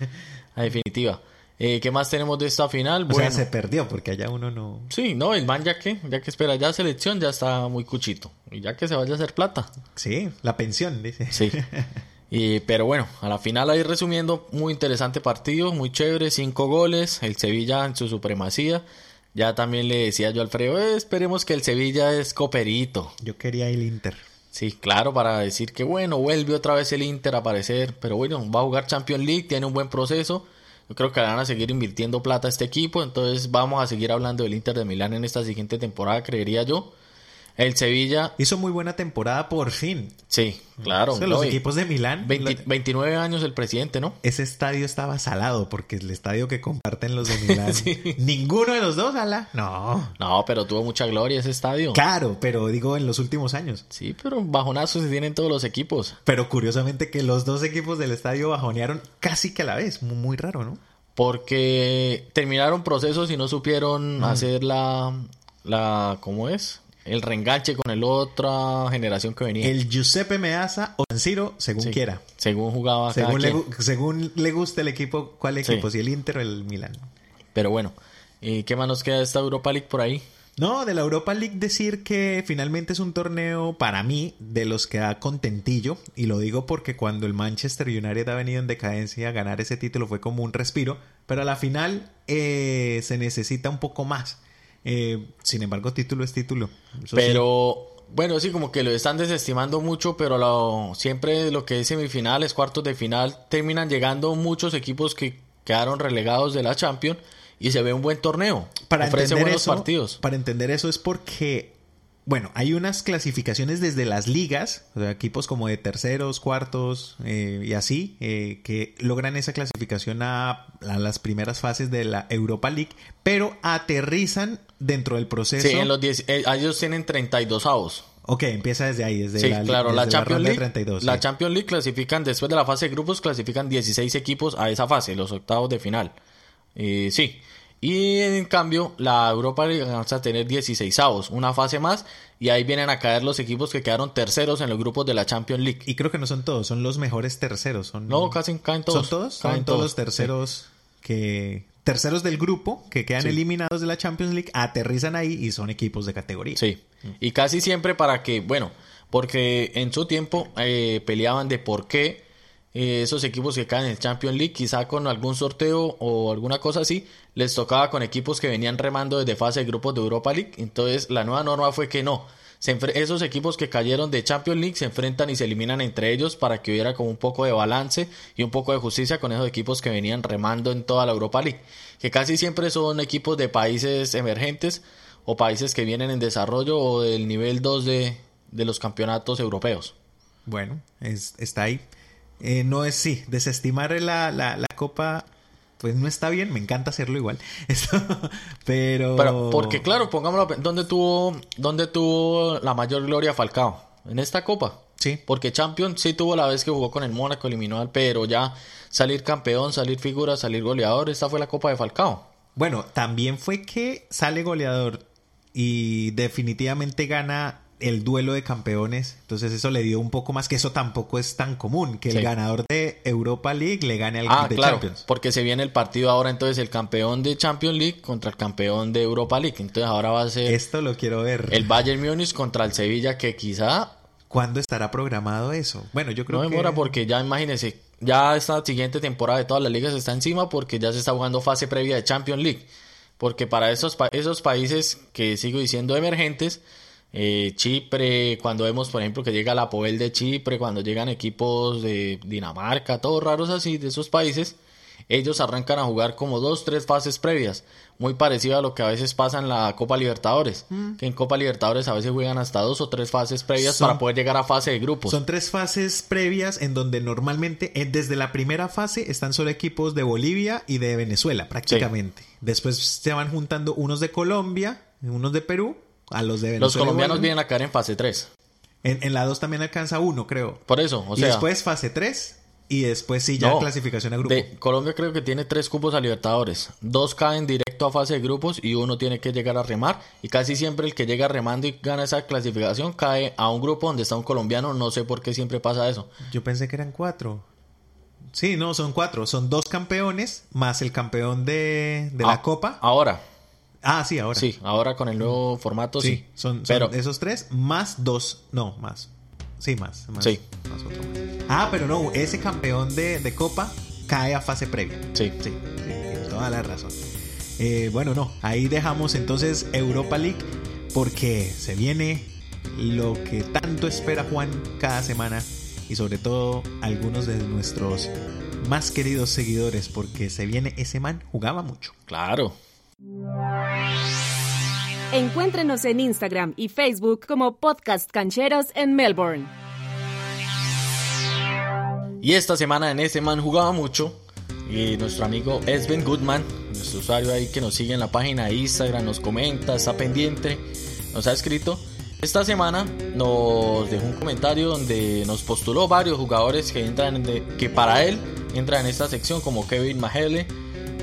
A definitiva. Eh, ¿Qué más tenemos de esta final? O sea, se perdió porque allá uno no... Sí, no, el man ya que, ya que espera ya selección ya está muy cuchito. Y ya que se vaya a hacer plata. Sí, la pensión, dice. Sí. Y, pero bueno, a la final ahí resumiendo, muy interesante partido, muy chévere, cinco goles, el Sevilla en su supremacía. Ya también le decía yo a Alfredo, eh, esperemos que el Sevilla es coperito. Yo quería el Inter. Sí, claro, para decir que bueno, vuelve otra vez el Inter a aparecer, pero bueno, va a jugar Champions League, tiene un buen proceso. Yo creo que van a seguir invirtiendo plata a este equipo, entonces vamos a seguir hablando del Inter de Milán en esta siguiente temporada, creería yo. El Sevilla. Hizo muy buena temporada por fin. Sí, claro. los equipos de Milán. 29 años el presidente, ¿no? Ese estadio estaba salado porque el estadio que comparten los de Milán. Ninguno de los dos, ala. No. No, pero tuvo mucha gloria ese estadio. Claro, pero digo en los últimos años. Sí, pero bajonazos se tienen todos los equipos. Pero curiosamente que los dos equipos del estadio bajonearon casi que a la vez. Muy, raro, ¿no? Porque terminaron procesos y no supieron hacer la. la ¿Cómo es? El reenganche con el otra generación que venía. El Giuseppe Meazza o San Siro, según Sí, quiera. Según jugaba cada Según le, quien. según le guste el equipo, ¿cuál Sí. equipo? Si el Inter o el Milan. Pero bueno, ¿y qué más nos queda de esta Europa League por ahí? No, de la Europa League decir que finalmente es un torneo para mí de los que da contentillo y lo digo porque cuando el Manchester United ha venido en decadencia ganar ese título fue como un respiro, pero a la final eh, se necesita un poco más. Eh, sin embargo, título es título. Eso sí. Pero bueno, sí, como que lo están desestimando mucho, pero lo- siempre lo que es semifinales, cuartos de final, terminan llegando muchos equipos que quedaron relegados de la Champions y se ve un buen torneo. para Ofrece entender buenos eso, partidos. Para entender eso es porque, bueno, hay unas clasificaciones desde las ligas, o sea, equipos como de terceros, cuartos eh, y así, eh, que logran esa clasificación a, a las primeras fases de la Europa League, pero aterrizan dentro del proceso. Sí, en los 10, eh, ellos tienen 32 avos. Ok, empieza desde ahí, desde Sí, la, claro, la Champions League. 32. la sí. Champions League clasifican después de la fase de grupos, clasifican 16 equipos a esa fase, los octavos de final. Eh, sí. Y en cambio, la Europa League alcanza a tener 16 avos, una fase más, y ahí vienen a caer los equipos que quedaron terceros en los grupos de la Champions League. Y creo que no son todos, son los mejores terceros. Son, No, casi caen todos. ¿Son todos? Caen todos los sí. terceros que... Terceros del grupo que quedan Sí. eliminados de la Champions League aterrizan ahí y son equipos de categoría. Sí. Y casi siempre para que, bueno, porque en su tiempo eh, peleaban de por qué eh, esos equipos que caen en el Champions League, quizá con algún sorteo o alguna cosa así, les tocaba con equipos que venían remando desde fase de grupos de Europa League. Entonces la nueva norma fue que no. Esos equipos que cayeron de Champions League se enfrentan y se eliminan entre ellos para que hubiera como un poco de balance y un poco de justicia con esos equipos que venían remando en toda la Europa League, que casi siempre son equipos de países emergentes o países que vienen en desarrollo o del nivel 2 de, de los campeonatos europeos. Bueno, es, está ahí. Eh, no es, sí, desestimar la, la, la copa, pues no está bien, me encanta hacerlo igual. Esto, pero... Pero, porque claro, pongámoslo, ¿dónde tuvo, ¿dónde tuvo la mayor gloria Falcao? En esta copa. Sí. Porque Champions sí tuvo la vez que jugó con el Mónaco, eliminó al, pero ya salir campeón, salir figura, salir goleador, esta fue la copa de Falcao. Bueno, también fue que sale goleador y definitivamente gana el duelo de campeones. Entonces eso le dio un poco más, que eso tampoco es tan común, que Sí. el ganador de Europa League le gane al Ah, de claro, Champions. porque se viene el partido ahora entonces el campeón de Champions League contra el campeón de Europa League. Entonces ahora va a ser Esto lo quiero ver. el Bayern Múnich contra el Sevilla que quizá ¿Cuándo estará programado eso? Bueno, yo creo no que... demora porque ya imagínense, ya esta siguiente temporada de todas las ligas está encima porque ya se está jugando fase previa de Champions League. Porque para esos, pa- esos países que sigo diciendo emergentes, eh, Chipre, cuando vemos por ejemplo que llega la Poel de Chipre, cuando llegan equipos de Dinamarca, todos raros así de esos países, ellos arrancan a jugar como dos, tres fases previas, muy parecido a lo que a veces pasa en la Copa Libertadores, que en Copa Libertadores a veces juegan hasta dos o tres fases previas Son- para poder llegar a fase de grupos. Son tres fases previas en donde normalmente eh, desde la primera fase están solo equipos de Bolivia y de Venezuela prácticamente. Después se van juntando unos de Colombia, unos de Perú, a los de Venezuela. Los colombianos vuelven. vienen a caer en fase 3. En, en la 2 también alcanza uno, creo. Por eso, o y sea, después fase 3 y después sí ya No. clasificación a grupo. de Colombia creo que tiene tres cupos a Libertadores. Dos caen directo a fase de grupos y uno tiene que llegar a remar. Y casi siempre el que llega remando y gana esa clasificación cae a un grupo donde está un colombiano. No sé por qué siempre pasa eso. Yo pensé que eran cuatro. Sí, no, son cuatro. Son dos campeones más el campeón de, de Ah, la Copa. Ahora, Ah, sí, ahora. sí, ahora con el nuevo formato sí. Sí, son, son Pero esos tres más dos. No, más. Sí, más. más Sí. más otro más. Ah, pero no, ese campeón de, de Copa cae a fase previa. sí. Sí, sí, toda la razón. Eh, bueno, no, ahí dejamos entonces Europa League porque se viene lo que tanto espera Juan cada semana y sobre todo algunos de nuestros más queridos seguidores porque se viene ese man, jugaba mucho. Claro. Encuéntrenos en Instagram y Facebook como Podcast Cancheros en Melbourne. Y esta semana en ese man jugaba mucho. Y nuestro amigo Esben Goodman, nuestro usuario ahí que nos sigue en la página de Instagram, nos comenta, está pendiente, nos ha escrito. Esta semana nos dejó un comentario donde nos postuló varios jugadores que entran que para él entran en esta sección como Kevin Mahele,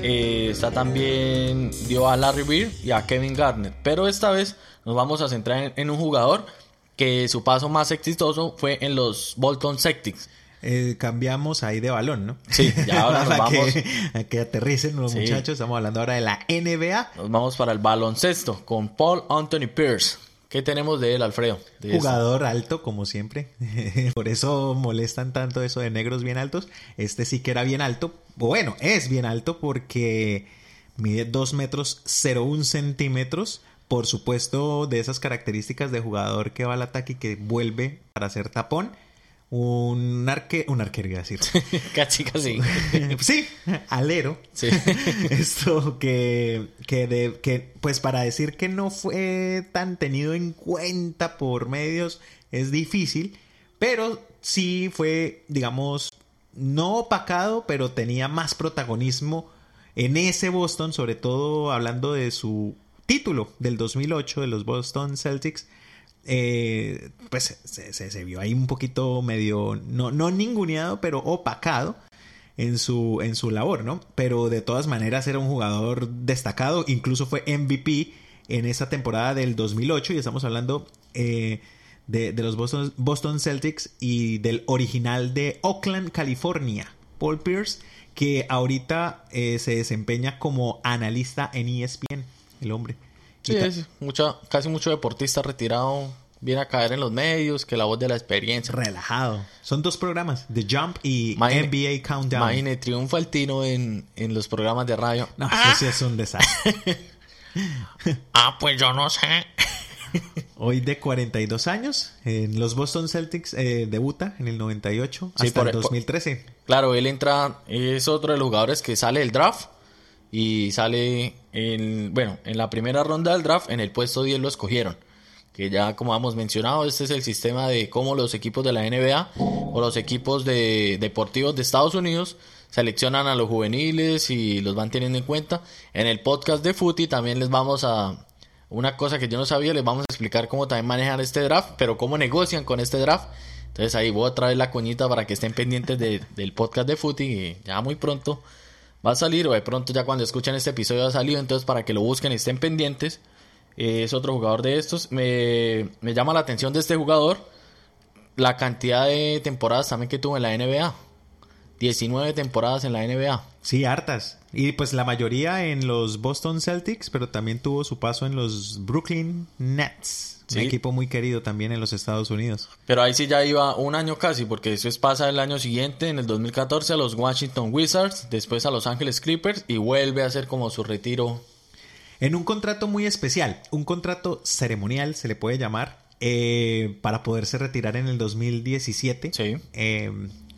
eh, está también dio a Larry Bird y a Kevin Garnett. Pero esta vez nos vamos a centrar en, un jugador que su paso más exitoso fue en los Bolton Celtics. Eh, cambiamos ahí de balón, ¿no? Sí, ya ahora nos vamos. Que, que aterricen los muchachos. Estamos hablando ahora de la NBA. Nos vamos para el baloncesto con Paul Anthony Pierce. ¿Qué tenemos de él, Alfredo? Jugador alto, como siempre. Por eso molestan tanto eso de negros bien altos. Este sí que era bien alto. Bueno, es bien alto porque mide 2 metros 01 centímetros. Por supuesto, de esas características de jugador que va al ataque y que vuelve para hacer tapón un arque un arquero iba a decir casi casi. Sí alero. Sí. esto que que de que pues para decir que no fue tan tenido en cuenta por medios es difícil pero sí fue digamos no opacado pero tenía más protagonismo en ese Boston sobre todo hablando de su título del 2008 de los Boston Celtics eh, pues se, vio ahí un poquito medio, no, no ninguneado, pero opacado en su, en su labor, ¿no? Pero de todas maneras era un jugador destacado, incluso fue MVP en esa temporada del 2008 y estamos hablando eh, de, los Boston, Boston Celtics y del original de Oakland, California, Paul Pierce, que ahorita eh, se desempeña como analista en ESPN, el hombre. Sí, es casi mucho deportista retirado viene a caer en los medios, que la voz de la experiencia. Relajado. Son dos programas, The Jump y NBA Countdown. Imagine, triunfa el Tino en, los programas de radio. No, eso sí es un desastre. ah, pues yo no sé. Hoy de 42 años, en los Boston Celtics eh, debuta en el 98 hasta el 2013. claro, él entra, es otro de los jugadores que sale del draft y sale en, bueno, en la primera ronda del draft, en el puesto 10 lo escogieron. Que ya como hemos mencionado, este es el sistema de cómo los equipos de la NBA o los equipos de deportivos de Estados Unidos seleccionan a los juveniles y los van teniendo en cuenta. En el podcast de Footy también les vamos a una cosa que yo no sabía, les vamos a explicar cómo también manejan este draft, pero cómo negocian con este draft. Entonces ahí voy a traer la coñita para que estén pendientes del podcast de Footy y ya muy pronto va a salir, o de pronto ya cuando escuchen este episodio ha salido, entonces para que lo busquen y estén pendientes. Eh, es otro jugador de estos. Me, me llama la atención de este jugador la cantidad de temporadas también que tuvo en la NBA. 19 temporadas en la NBA. Sí, hartas. Y pues la mayoría en los Boston Celtics, pero también tuvo su paso en los Brooklyn Nets. Un equipo muy querido también en los Estados Unidos. Pero ahí sí ya iba un año casi, porque eso es pasa el año siguiente, en el 2014, a los Washington Wizards, después a Los Ángeles Clippers y vuelve a hacer como su retiro. En un contrato muy especial, un contrato ceremonial se le puede llamar, eh, para poderse retirar en el 2017. Sí. Eh,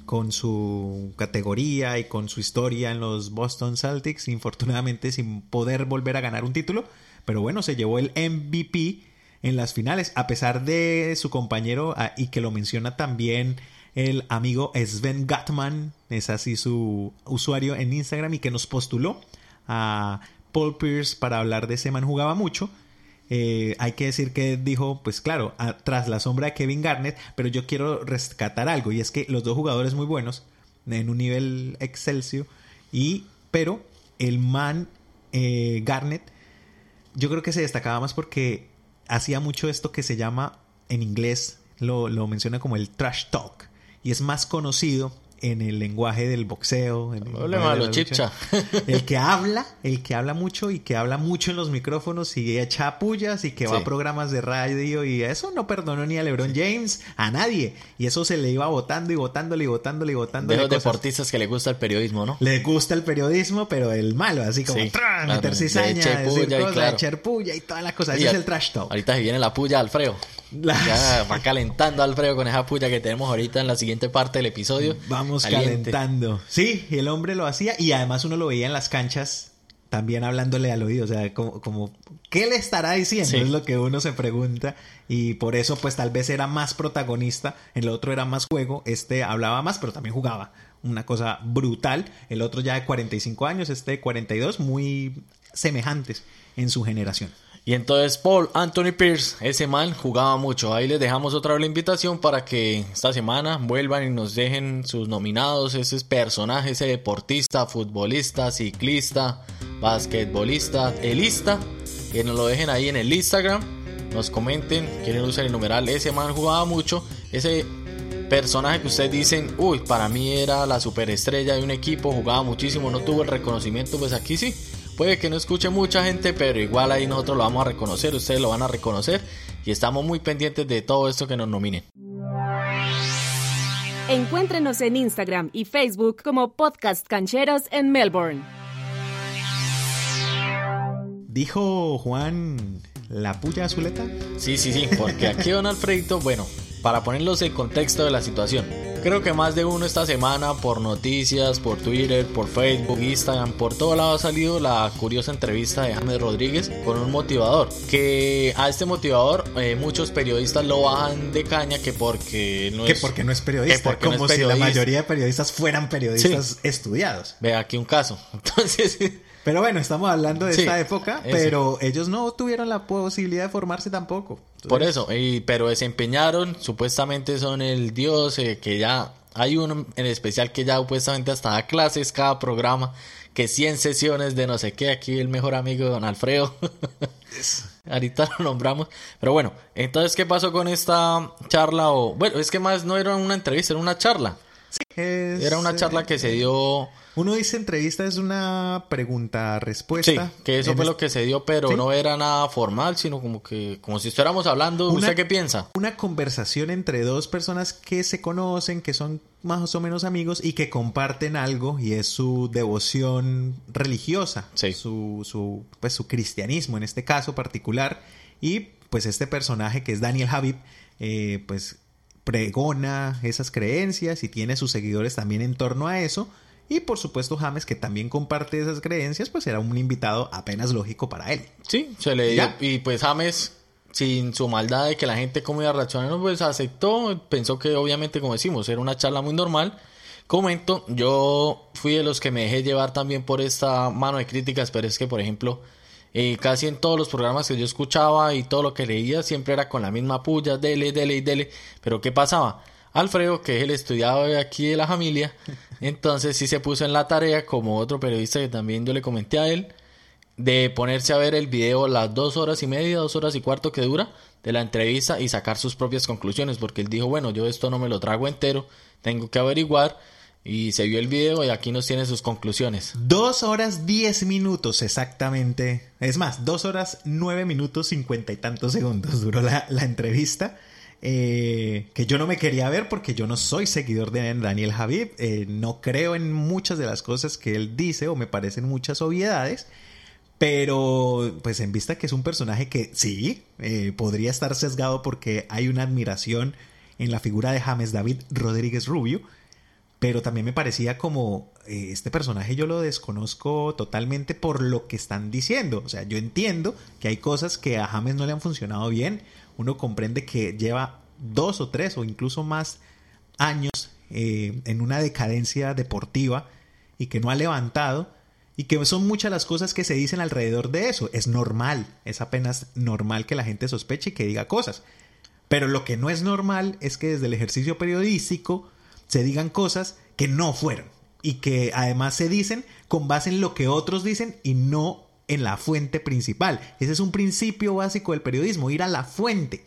con su categoría y con su historia en los Boston Celtics, infortunadamente sin poder volver a ganar un título, pero bueno, se llevó el MVP en las finales, a pesar de su compañero, ah, y que lo menciona también el amigo Sven Gatman, es así su usuario en Instagram, y que nos postuló a Paul Pierce para hablar de ese man jugaba mucho. Eh, hay que decir que dijo, pues claro, tras la sombra de Kevin Garnett, pero yo quiero rescatar algo, y es que los dos jugadores muy buenos, en un nivel excelsio, y, pero el man eh, Garnett, yo creo que se destacaba más porque hacía mucho esto que se llama, en inglés lo, lo menciona como el trash talk, y es más conocido en el lenguaje del boxeo. En el, que habla, el que habla mucho y que habla mucho en los micrófonos y echa pullas y que va a programas de radio y eso no perdonó ni a LeBron James, a nadie. Y eso se le iba votando y votándole y votándole y votándole. De los deportistas que le gusta el periodismo, ¿no? Le gusta el periodismo, pero el malo, así como meter cizaña, echar puya y todas las cosas. Ese es el trash talk. Ahorita se viene la puya, Alfredo. Ya va calentando Alfredo con esa puya que tenemos ahorita en la siguiente parte del episodio. Vamos calentando. Sí, el hombre lo hacía y además uno lo veía en las canchas también hablándole al oído, o sea, como, como ¿qué le estará diciendo? Es lo que uno se pregunta y por eso pues tal vez era más protagonista, el otro era más juego, este hablaba más pero también jugaba, una cosa brutal, el otro ya de 45 años, este de 42, muy semejantes en su generación. Y entonces Paul Anthony Pierce, ese man jugaba mucho. Ahí les dejamos otra vez la invitación para que esta semana vuelvan y nos dejen sus nominados, ese personaje, ese deportista, futbolista, ciclista, basquetbolista, elista, que nos lo dejen ahí en el Instagram, nos comenten, quieren usar el numeral, ese man jugaba mucho, ese personaje que ustedes dicen, uy, para mí era la superestrella de un equipo, jugaba muchísimo, no tuvo el reconocimiento, pues aquí sí Puede que no escuche mucha gente, pero igual ahí nosotros lo vamos a reconocer, ustedes lo van a reconocer y estamos muy pendientes de todo esto que nos nominen. Encuéntrenos en Instagram y Facebook como Podcast Cancheros en Melbourne. Dijo Juan la puya azuleta. Sí, sí, sí, porque aquí don Alfredito, bueno, para ponerlos en contexto de la situación. Creo que más de uno esta semana por noticias, por Twitter, por Facebook, Instagram, por todo lado ha salido la curiosa entrevista de James Rodríguez con un motivador. Que a este motivador eh, muchos periodistas lo bajan de caña que porque no que es... porque no es periodista. como si la mayoría de periodistas fueran periodistas estudiados. Ve aquí un caso. Entonces... Pero bueno, estamos hablando de esta época, pero ellos no tuvieron la posibilidad de formarse tampoco. Por eso, y, pero desempeñaron, supuestamente son el dios, eh, que ya hay uno en especial que ya supuestamente hasta da clases cada programa, que 100 sesiones de no sé qué, aquí el mejor amigo de don Alfredo. Ahorita lo nombramos. Pero bueno, entonces, ¿qué pasó con esta charla? O, bueno, es que más no era una entrevista, era una charla. era una charla que se dio uno dice entrevista es una pregunta-respuesta. Sí, que eso fue lo que se dio, pero no era nada formal, sino como que como si estuviéramos hablando. ¿Usted qué piensa? Una conversación entre dos personas que se conocen, que son más o menos amigos y que comparten algo y es su devoción religiosa, sí. su, su, pues, su cristianismo en este caso particular. Y pues este personaje que es Daniel Habib, eh, pues pregona esas creencias y tiene sus seguidores también en torno a eso y por supuesto James, que también comparte esas creencias, pues era un invitado apenas lógico para él. Sí, se le dio. Y pues James, sin su maldad de que la gente como iba a reaccionar, pues aceptó, pensó que obviamente, como decimos, era una charla muy normal. Comento, yo fui de los que me dejé llevar también por esta mano de críticas, pero es que, por ejemplo, eh, casi en todos los programas que yo escuchaba y todo lo que leía siempre era con la misma puya, dele, dele y dele. Pero ¿qué pasaba? Alfredo, que es el estudiado de aquí de la familia, entonces sí se puso en la tarea, como otro periodista que también yo le comenté a él, de ponerse a ver el video las dos horas y media, dos horas y cuarto que dura de la entrevista y sacar sus propias conclusiones, porque él dijo, bueno, yo esto no me lo trago entero, tengo que averiguar. Y se vio el video y aquí nos tiene sus conclusiones. Dos horas diez minutos exactamente. Es más, dos horas nueve minutos cincuenta y tantos segundos duró la, la entrevista. Eh, que yo no me quería ver porque yo no soy seguidor de Daniel Javib, eh, no creo en muchas de las cosas que él dice o me parecen muchas obviedades, pero pues en vista que es un personaje que sí, eh, podría estar sesgado porque hay una admiración en la figura de James David Rodríguez Rubio, pero también me parecía como este personaje yo lo desconozco totalmente por lo que están diciendo, o sea, yo entiendo que hay cosas que a James no le han funcionado bien, uno comprende que lleva dos o tres o incluso más años eh, en una decadencia deportiva y que no ha levantado y que son muchas las cosas que se dicen alrededor de eso. Es normal, es apenas normal que la gente sospeche y que diga cosas. Pero lo que no es normal es que desde el ejercicio periodístico se digan cosas que no fueron y que además se dicen con base en lo que otros dicen y no en la fuente principal. Ese es un principio básico del periodismo, ir a la fuente.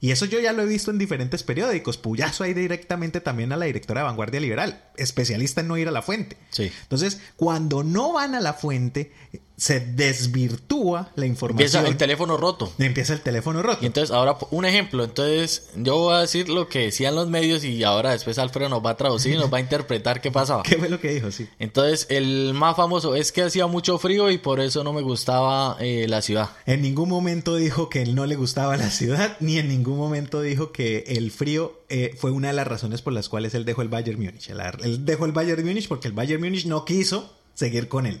Y eso yo ya lo he visto en diferentes periódicos. Puyazo ahí directamente también a la directora de Vanguardia Liberal, especialista en no ir a la fuente. Sí. Entonces, cuando no van a la fuente, se desvirtúa la información. Empieza el teléfono roto. Empieza el teléfono roto. Y entonces, ahora un ejemplo. Entonces, yo voy a decir lo que decían los medios y ahora después Alfredo nos va a traducir y nos va a interpretar qué pasaba. ¿Qué fue lo que dijo? Sí. Entonces, el más famoso es que hacía mucho frío y por eso no me gustaba eh, la ciudad. En ningún momento dijo que él no le gustaba la ciudad, ni en ningún momento dijo que el frío eh, fue una de las razones por las cuales él dejó el Bayern Múnich. Él dejó el Bayern Múnich porque el Bayern Múnich no quiso seguir con él.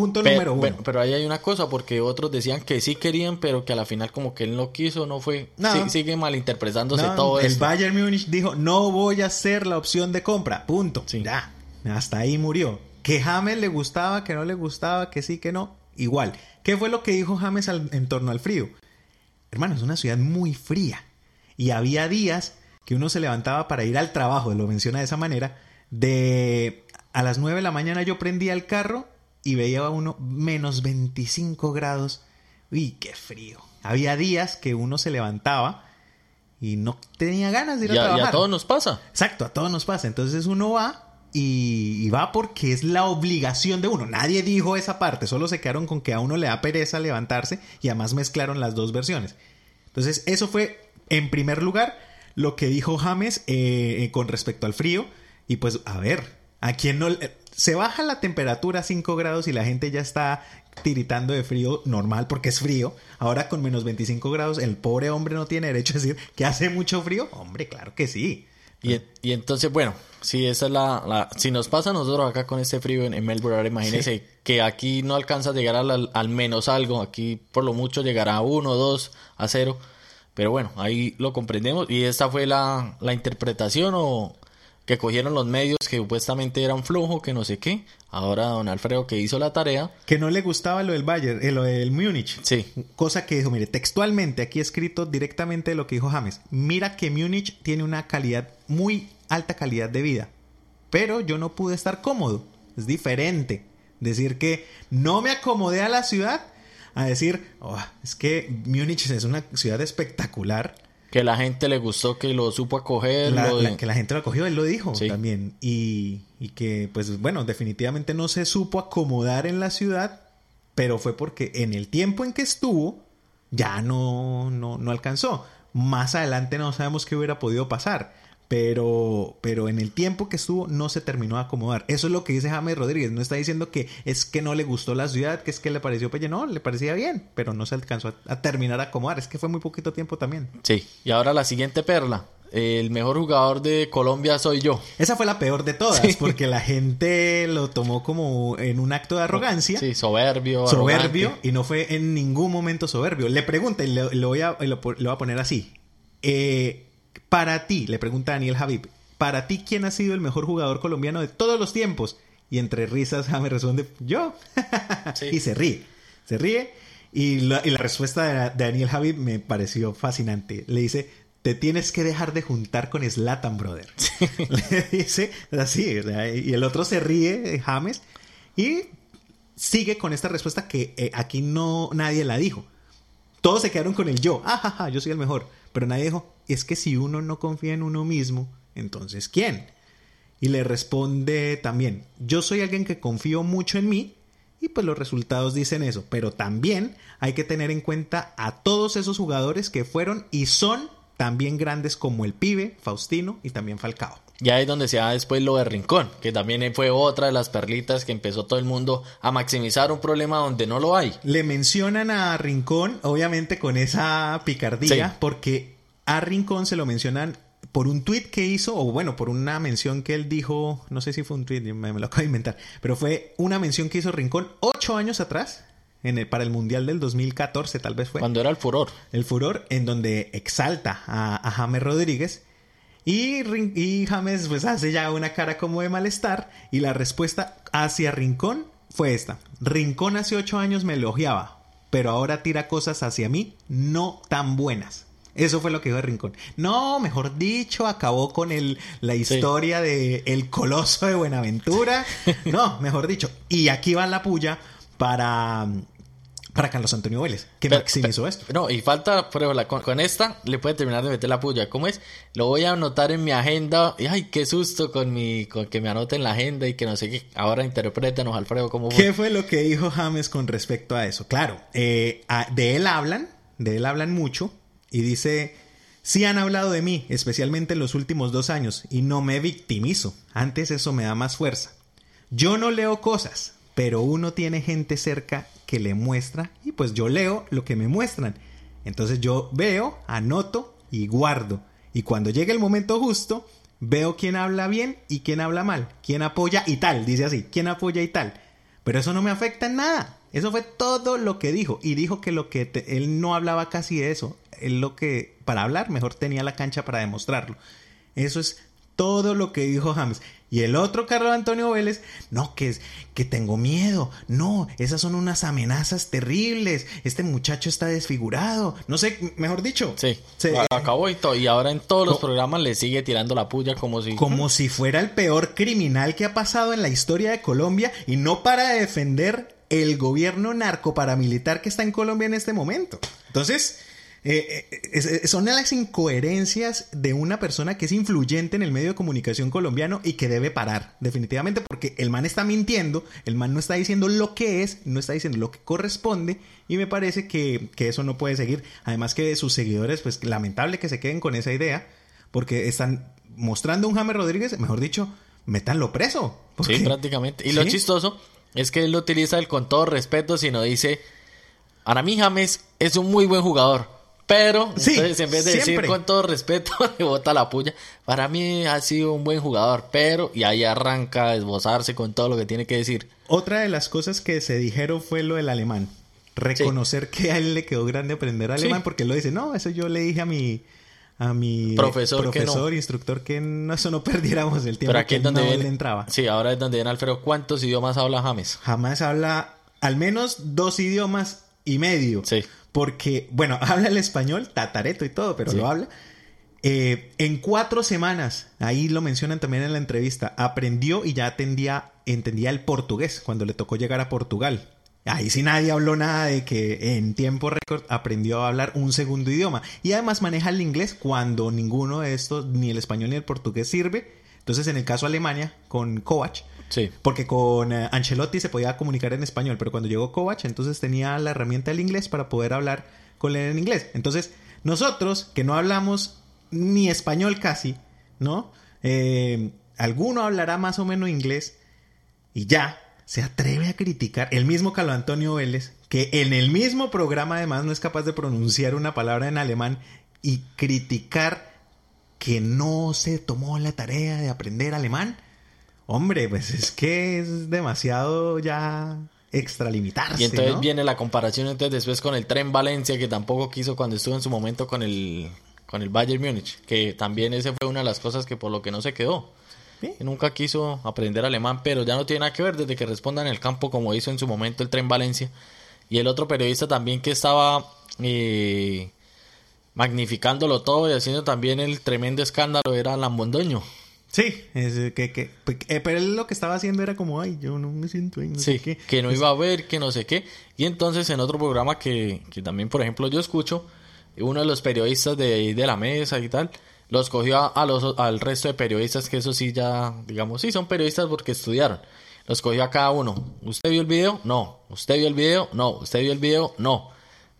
Punto número uno. pero ahí hay una cosa, porque otros decían que sí querían, pero que a la final como que él no quiso, no fue... sigue malinterpretándose todo El Bayern Múnich dijo, no voy a ser la opción de compra. Punto. Ya. Hasta ahí murió. Que James le gustaba, que no le gustaba, que sí, que no. igual. ¿Qué fue lo que dijo James al- en torno al frío? Hermano, es una ciudad muy fría. Y había días que uno se levantaba para ir al trabajo, lo menciona de esa manera, de a las 9 de la mañana yo prendía el carro y veía a uno menos 25 grados. Uy, qué frío. Había días que uno se levantaba y no tenía ganas de ir Y a a, y a trabajar. todos nos pasa. Exacto, a todos nos pasa. Entonces uno va y, y va porque es la obligación de uno. Nadie dijo esa parte, solo se quedaron con que a uno le da pereza levantarse y además mezclaron las dos versiones. Entonces eso fue, en primer lugar, lo que dijo James eh, eh, con respecto al frío. Y pues, a ver, ¿a quién no... le- Se baja la temperatura a 5 grados y la gente ya está tiritando de frío normal porque es frío. Ahora con menos 25 grados, el pobre hombre no tiene derecho a decir que hace mucho frío. Hombre, claro que sí. Y, y entonces, bueno, si esa es la, la- Si nos pasa a nosotros acá con este frío en, en Melbourne, ahora imagínense que aquí no alcanza a llegar al, al- menos algo. Aquí por lo mucho llegará a uno, dos, a cero. Pero bueno, ahí lo comprendemos. Y esta fue la, la interpretación o que cogieron los medios que supuestamente era un flujo, que no sé qué. Ahora don Alfredo que hizo la tarea. Que no le gustaba lo del Bayern, eh, lo del Múnich. Sí. Cosa que dijo, mire, textualmente, aquí escrito directamente lo que dijo James. Mira que Múnich tiene una calidad, muy alta calidad de vida. Pero yo no pude estar cómodo. Es diferente. Decir que no me acomodé a la ciudad a decir, "Oh, es que Múnich es una ciudad espectacular. Que la gente le gustó, que lo supo acoger. La- lo de- la- que la gente lo acogió, él lo dijo Sí. también. Y, y que, pues bueno, definitivamente no se supo acomodar en la ciudad, pero fue porque en el tiempo en que estuvo, ya no, no, no alcanzó. Más adelante no sabemos qué hubiera podido pasar. Pero, pero en el tiempo que estuvo no se terminó de acomodar. Eso es lo que dice James Rodríguez. No está diciendo que es que no le gustó la ciudad, que es que le pareció pelle. No, le parecía bien, pero no se alcanzó a, a terminar de acomodar. Es que fue muy poquito tiempo también. Sí. Y ahora la siguiente perla. El mejor jugador de Colombia soy yo. Esa fue la peor de todas, porque la gente lo tomó como en un acto de arrogancia, Sí, soberbio. soberbio, arrogante. y no fue en ningún momento soberbio. Le pregunta, y le, le voy, a, lo, lo voy a poner así. Eh, para ti, le pregunta Daniel Javib, para ti, ¿quién ha sido el mejor jugador colombiano de todos los tiempos? Y entre risas, me responde, yo. Sí. y se ríe, se ríe. Y la, y la respuesta de, Daniel Javib me pareció fascinante. Le dice, te tienes que dejar de juntar con Slatan, brother. Le dice así. sea, y el otro se ríe, James, y sigue con esta respuesta que eh, aquí no nadie la dijo. Todos se quedaron con el yo. Ah, ja, ja, yo soy el mejor. Pero nadie dijo, es que si uno no confía en uno mismo, entonces ¿quién? Y le responde también, yo soy alguien que confío mucho en mí y pues los resultados dicen eso. Pero también hay que tener en cuenta a todos esos jugadores que fueron y son también grandes como el pibe, Faustino y también Falcao. Y ahí es donde se da después lo de Rincón, que también fue otra de las perlitas que empezó todo el mundo a maximizar un problema donde no lo hay. Le mencionan a Rincón, obviamente con esa picardía, Sí. porque a Rincón se lo mencionan por un tweet que hizo, o bueno, por una mención que él dijo, no sé si fue un tweet, me, me lo acabo de inventar, pero fue una mención que hizo Rincón ocho años atrás, en el, para el Mundial del 2014 tal vez fue Cuando era el furor. el furor en donde exalta a, a James Rodríguez y, y James pues hace ya una cara como de malestar y la respuesta hacia Rincón fue esta. Rincón hace ocho años me elogiaba, pero ahora tira cosas hacia mí no tan buenas. Eso fue lo que dijo Rincón. No, mejor dicho, acabó con el, la historia de el coloso de Buenaventura. No, mejor dicho. Y aquí va la puya para, para Carlos Antonio Vélez, que Pero- maximizó pero- esto. No, y falta, por ejemplo, con, con esta le puede terminar de meter la puya. ¿Cómo es? Lo voy a anotar en mi agenda. Y ay, qué susto con mi con que me anote en la agenda y que no sé qué. Ahora interprétanos, Alfredo, cómo fue. ¿Qué fue lo que dijo James con respecto a eso? Claro, eh, a- de él hablan, de él hablan mucho y dice, sí han hablado de mí, especialmente en los últimos dos años, y no me victimizo. Antes eso me da más fuerza. Yo no leo cosas, pero uno tiene gente cerca que le muestra y pues yo leo lo que me muestran. Entonces yo veo, anoto y guardo. Y cuando llegue el momento justo, veo quién habla bien y quién habla mal, quién apoya y tal, dice así, quién apoya y tal. Pero eso no me afecta en nada. Eso fue todo lo que dijo. Y dijo que lo que te- él no hablaba casi de eso. Él lo que, para hablar, mejor tenía la cancha para demostrarlo. Eso es todo lo que dijo James. Y el otro Carlos Antonio Vélez, no, que, que tengo miedo, no, esas son unas amenazas terribles, este muchacho está desfigurado, no sé, mejor dicho. Sí, se acabó y todo, y ahora en todos los programas le sigue tirando la puya como si... Como si fuera el peor criminal que ha pasado en la historia de Colombia y no para defender el gobierno narcoparamilitar que está en Colombia en este momento. Entonces, eh, eh, son las incoherencias de una persona que es influyente en el medio de comunicación colombiano y que debe parar, definitivamente, porque el man está mintiendo, el man no está diciendo lo que es, no está diciendo lo que corresponde, y me parece que, eso no puede seguir. Además que sus seguidores, pues lamentable que se queden con esa idea, porque están mostrando un James Rodríguez, mejor dicho, métanlo preso. Sí, prácticamente. Y lo chistoso es que él lo utiliza el con todo respeto, sino dice, para mí James es un muy buen jugador pero, entonces, en vez de decir con todo respeto, le bota la puya. Para mí ha sido un buen jugador, pero, y ahí arranca a esbozarse con todo lo que tiene que decir. Otra de las cosas que se dijeron fue lo del alemán. Reconocer que a él le quedó grande aprender alemán, porque él lo dice, no, eso yo le dije a mi, a mi profesor, profesor instructor, que no, eso no perdiéramos el tiempo. Pero aquí es donde viene, entraba. Sí, ahora es donde viene Alfredo. ¿Cuántos idiomas habla James? James habla al menos dos idiomas y medio. Sí porque, bueno, habla el español, tatareto y todo, pero lo habla. Eh, en cuatro semanas, ahí lo mencionan también en la entrevista, aprendió y ya atendía, entendía el portugués cuando le tocó llegar a Portugal. Ahí sí nadie habló nada de que en tiempo récord aprendió a hablar un segundo idioma. Y además maneja el inglés cuando ninguno de estos, ni el español ni el portugués sirve. Entonces, en el caso de Alemania, con Kovac, Sí. Porque con eh, Ancelotti se podía comunicar en español, pero cuando llegó Kovac, entonces tenía la herramienta del inglés para poder hablar con él en inglés. Entonces, nosotros que no hablamos ni español casi, ¿no? Eh, alguno hablará más o menos inglés y ya se atreve a criticar el mismo Carlos Antonio Vélez, que en el mismo programa además no es capaz de pronunciar una palabra en alemán y criticar que no se tomó la tarea de aprender alemán. Hombre, pues es que es demasiado ya extralimitarse. Y entonces viene la comparación entonces después con el Tren Valencia, que tampoco quiso cuando estuvo en su momento con el, con el Bayern Múnich, que también ese fue una de las cosas que por lo que no se quedó. Nunca quiso aprender alemán, pero ya no tiene nada que ver desde que responda en el campo como hizo en su momento el Tren Valencia. Y el otro periodista también que estaba eh, magnificándolo todo y haciendo también el tremendo escándalo era Lambondoño. Sí, es que, que, eh, pero él lo que estaba haciendo era como, ay, yo no me siento no sí, que no iba a ver, que no sé qué. Y entonces en otro programa que, que también, por ejemplo, yo escucho, uno de los periodistas de, de la mesa y tal, los cogió a, los, al resto de periodistas, que eso sí ya, digamos, sí, son periodistas porque estudiaron. Los cogió a cada uno. ¿Usted vio el video? No. ¿Usted vio el video? No. ¿Usted vio el video? No.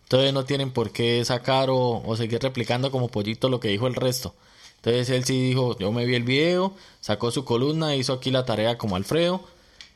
Entonces no tienen por qué sacar o, o seguir replicando como pollito lo que dijo el resto. Entonces él sí dijo, yo me vi el video, sacó su columna, hizo aquí la tarea como Alfredo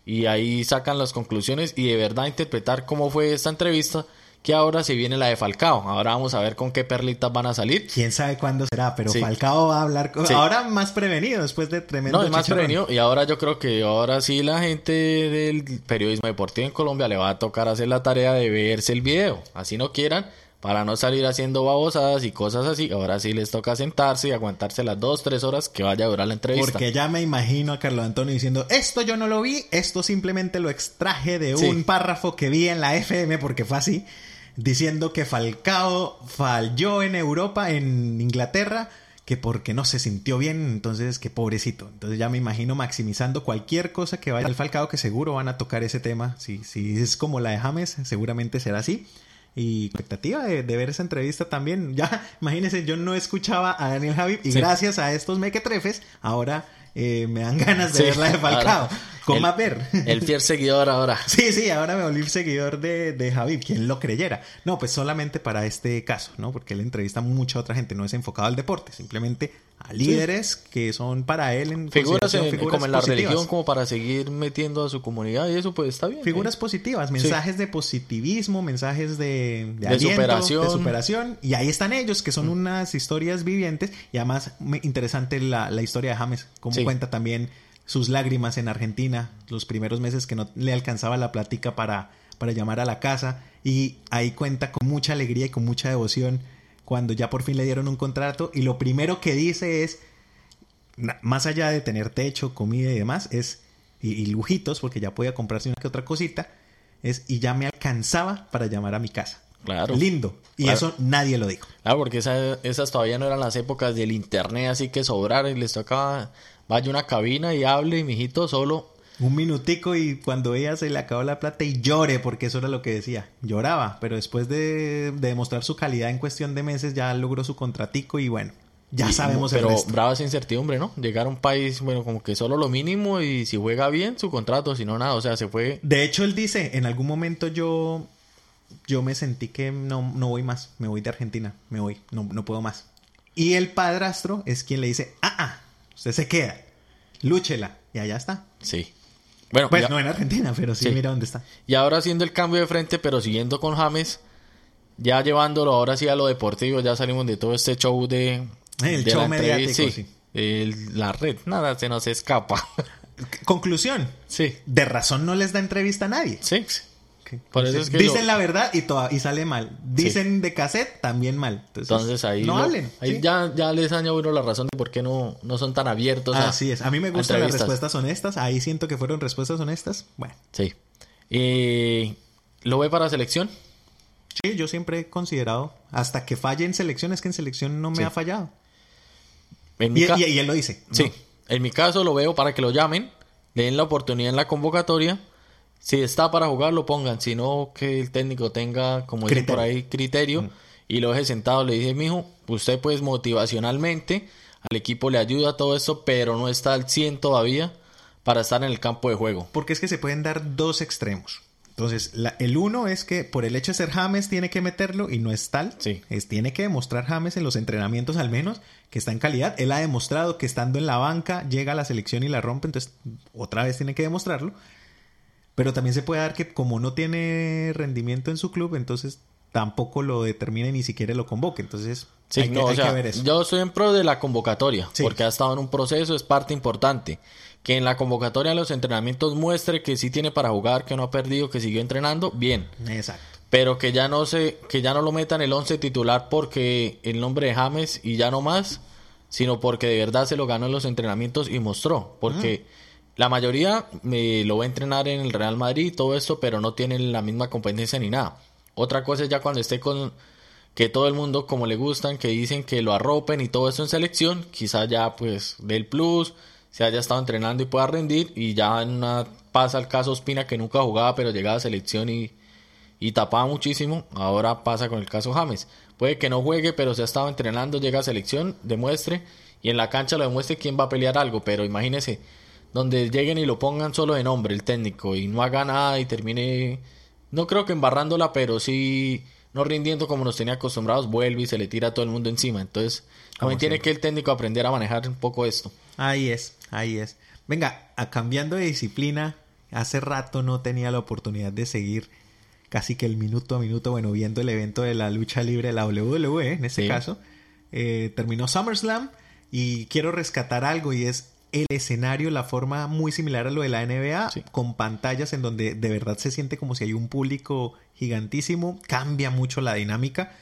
y ahí sacan las conclusiones y de verdad interpretar cómo fue esta entrevista que ahora se viene la de Falcao. Ahora vamos a ver con qué perlitas van a salir. Quién sabe cuándo será, pero Falcao va a hablar con... ahora más prevenido después de tremendo. No, es más prevenido y ahora yo creo que ahora sí la gente del periodismo deportivo en Colombia le va a tocar hacer la tarea de verse el video. Así no quieran, para no salir haciendo babosadas y cosas así. Ahora sí les toca sentarse y aguantarse las dos, tres horas que vaya a durar la entrevista. Porque ya me imagino a Carlos Antonio diciendo, esto yo no lo vi, esto simplemente lo extraje de un párrafo que vi en la FM porque fue así, diciendo que Falcao falló en Europa, en Inglaterra, que porque no se sintió bien, entonces que pobrecito. Entonces ya me imagino maximizando cualquier cosa que vaya al Falcao, que seguro van a tocar ese tema. Si, si es como la de James, seguramente será así y expectativa de, ver esa entrevista también. Ya, imagínense, yo no escuchaba a Daniel Javi y gracias a estos mequetrefes, ahora eh, me dan ganas de ver la de Falcao. ¿Cómo a ver? El fiel seguidor ahora. Sí, sí, ahora me volví seguidor de, de Javi, quien lo creyera. No, pues solamente para este caso, ¿no? Porque él entrevista a mucha otra gente, no es enfocado al deporte, simplemente a líderes que son para él en figuras, como en la religión, como para seguir metiendo a su comunidad y eso pues está bien. Figuras positivas, mensajes de positivismo, mensajes de, de, superación. de superación. Y ahí están ellos, que son mm. unas historias vivientes y además interesante la, la historia de James, cuenta también sus lágrimas en Argentina, los primeros meses que no le alcanzaba la plática para, para llamar a la casa y ahí cuenta con mucha alegría y con mucha devoción cuando ya por fin le dieron un contrato y lo primero que dice es más allá de tener techo, comida y demás, es, y, y lujitos, porque ya podía comprarse una que otra cosita, es, y ya me alcanzaba para llamar a mi casa. Claro. Lindo. Y Claro. eso nadie lo dijo. Claro, porque esa- esas todavía no eran las épocas del internet, así que sobrara y les tocaba, vaya a una cabina y hable, y mijito, solo. Un minutico y cuando ella se le acabó la plata y llore, porque eso era lo que decía. Lloraba, pero después de, de demostrar su calidad en cuestión de meses ya logró su contratico y bueno, ya y- sabemos Pero el resto. brava esa incertidumbre, ¿no? Llegar a un país, bueno, como que solo lo mínimo y si juega bien, su contrato, si no, nada. O sea, se fue. De hecho, él dice, en algún momento yo, yo me sentí que no, no voy más, me voy de Argentina, me voy, no, no puedo más. Y el padrastro es quien le dice, ah, ah, usted se queda, lúchela, y allá está. Sí. Bueno, Pues ya- no en Argentina, pero sí, Sí. mira dónde está. Y ahora haciendo el cambio de frente, pero siguiendo con James, ya llevándolo ahora sí a lo deportivo, ya salimos de todo este show de... El de show mediático, sí. el- la red, nada, se nos escapa. Conclusión, sí, de razón no les da entrevista a nadie. sí. Por eso es que Dicen lo- la verdad y, toda- y sale mal. Dicen de cassette también mal. Entonces, Entonces ahí, no lo- hablen. ahí sí. ya, ya les a uno la razón de por qué no, no son tan abiertos. a- Así es. A mí me gustan las respuestas honestas. Ahí siento que fueron respuestas honestas. Bueno, Sí. Eh, ¿Lo ve para selección? sí, yo siempre he considerado, hasta que falle en selección, es que en selección no me Sí. ha fallado. En mi Y, y- y él lo dice. ¿no? Sí, en mi caso lo veo para que lo llamen, le den la oportunidad en la convocatoria. Si está para jugar, lo pongan. Si no, que el técnico tenga, como dicen por ahí, criterio. Y lo deje sentado. Le dije, mijo, usted pues motivacionalmente al equipo le ayuda todo esto, pero no está al 100 todavía para estar en el campo de juego. Porque es que se pueden dar dos extremos. Entonces, la- el uno es que por el hecho de ser James tiene que meterlo y no es tal. Sí. Es, tiene que demostrar James en los entrenamientos al menos que está en calidad. Él ha demostrado que estando en la banca llega a la selección y la rompe, entonces otra vez tiene que demostrarlo. Pero también se puede dar que como no tiene rendimiento en su club, entonces tampoco lo determine ni siquiera lo convoque. Entonces Sí, hay, que, no, o hay sea, que ver eso. yo estoy en pro de la convocatoria, Sí. porque ha estado en un proceso, es parte importante. Que en la convocatoria de los entrenamientos muestre que sí tiene para jugar, que no ha perdido, que siguió entrenando, bien. Exacto. Pero que ya no se, que ya no lo metan el 11 titular porque el nombre de James y ya no más, sino porque de verdad se lo ganó en los entrenamientos y mostró. Porque la mayoría me lo va a entrenar en el Real Madrid y todo esto, pero no tienen la misma competencia ni nada. Otra cosa es ya cuando esté con que todo el mundo como le gustan, que dicen que lo arropen y todo eso en selección, quizá ya pues del plus, se haya estado entrenando y pueda rendir y ya en una- pasa el caso Ospina que nunca jugaba pero llegaba a selección y, y tapaba muchísimo, ahora pasa con el caso James. Puede que no juegue pero se ha estado entrenando, llega a selección, demuestre y en la cancha lo demuestre quién va a pelear algo, pero imagínese donde lleguen y lo pongan solo de nombre el técnico y no haga nada y termine no creo que embarrándola, pero sí no rindiendo como nos tenía acostumbrados, vuelve y se le tira a todo el mundo encima. Entonces, también tiene que el técnico aprender a manejar un poco esto. Ahí es, ahí es. Venga, a cambiando de disciplina, hace rato no tenía la oportunidad de seguir casi que el minuto a minuto, bueno, viendo el evento de la lucha libre de la WWE, en este Sí. caso. Eh, terminó SummerSlam y quiero rescatar algo y es el escenario, la forma muy similar a lo de la NBA, Sí. con pantallas en donde de verdad se siente como si hay un público gigantísimo, cambia mucho la dinámica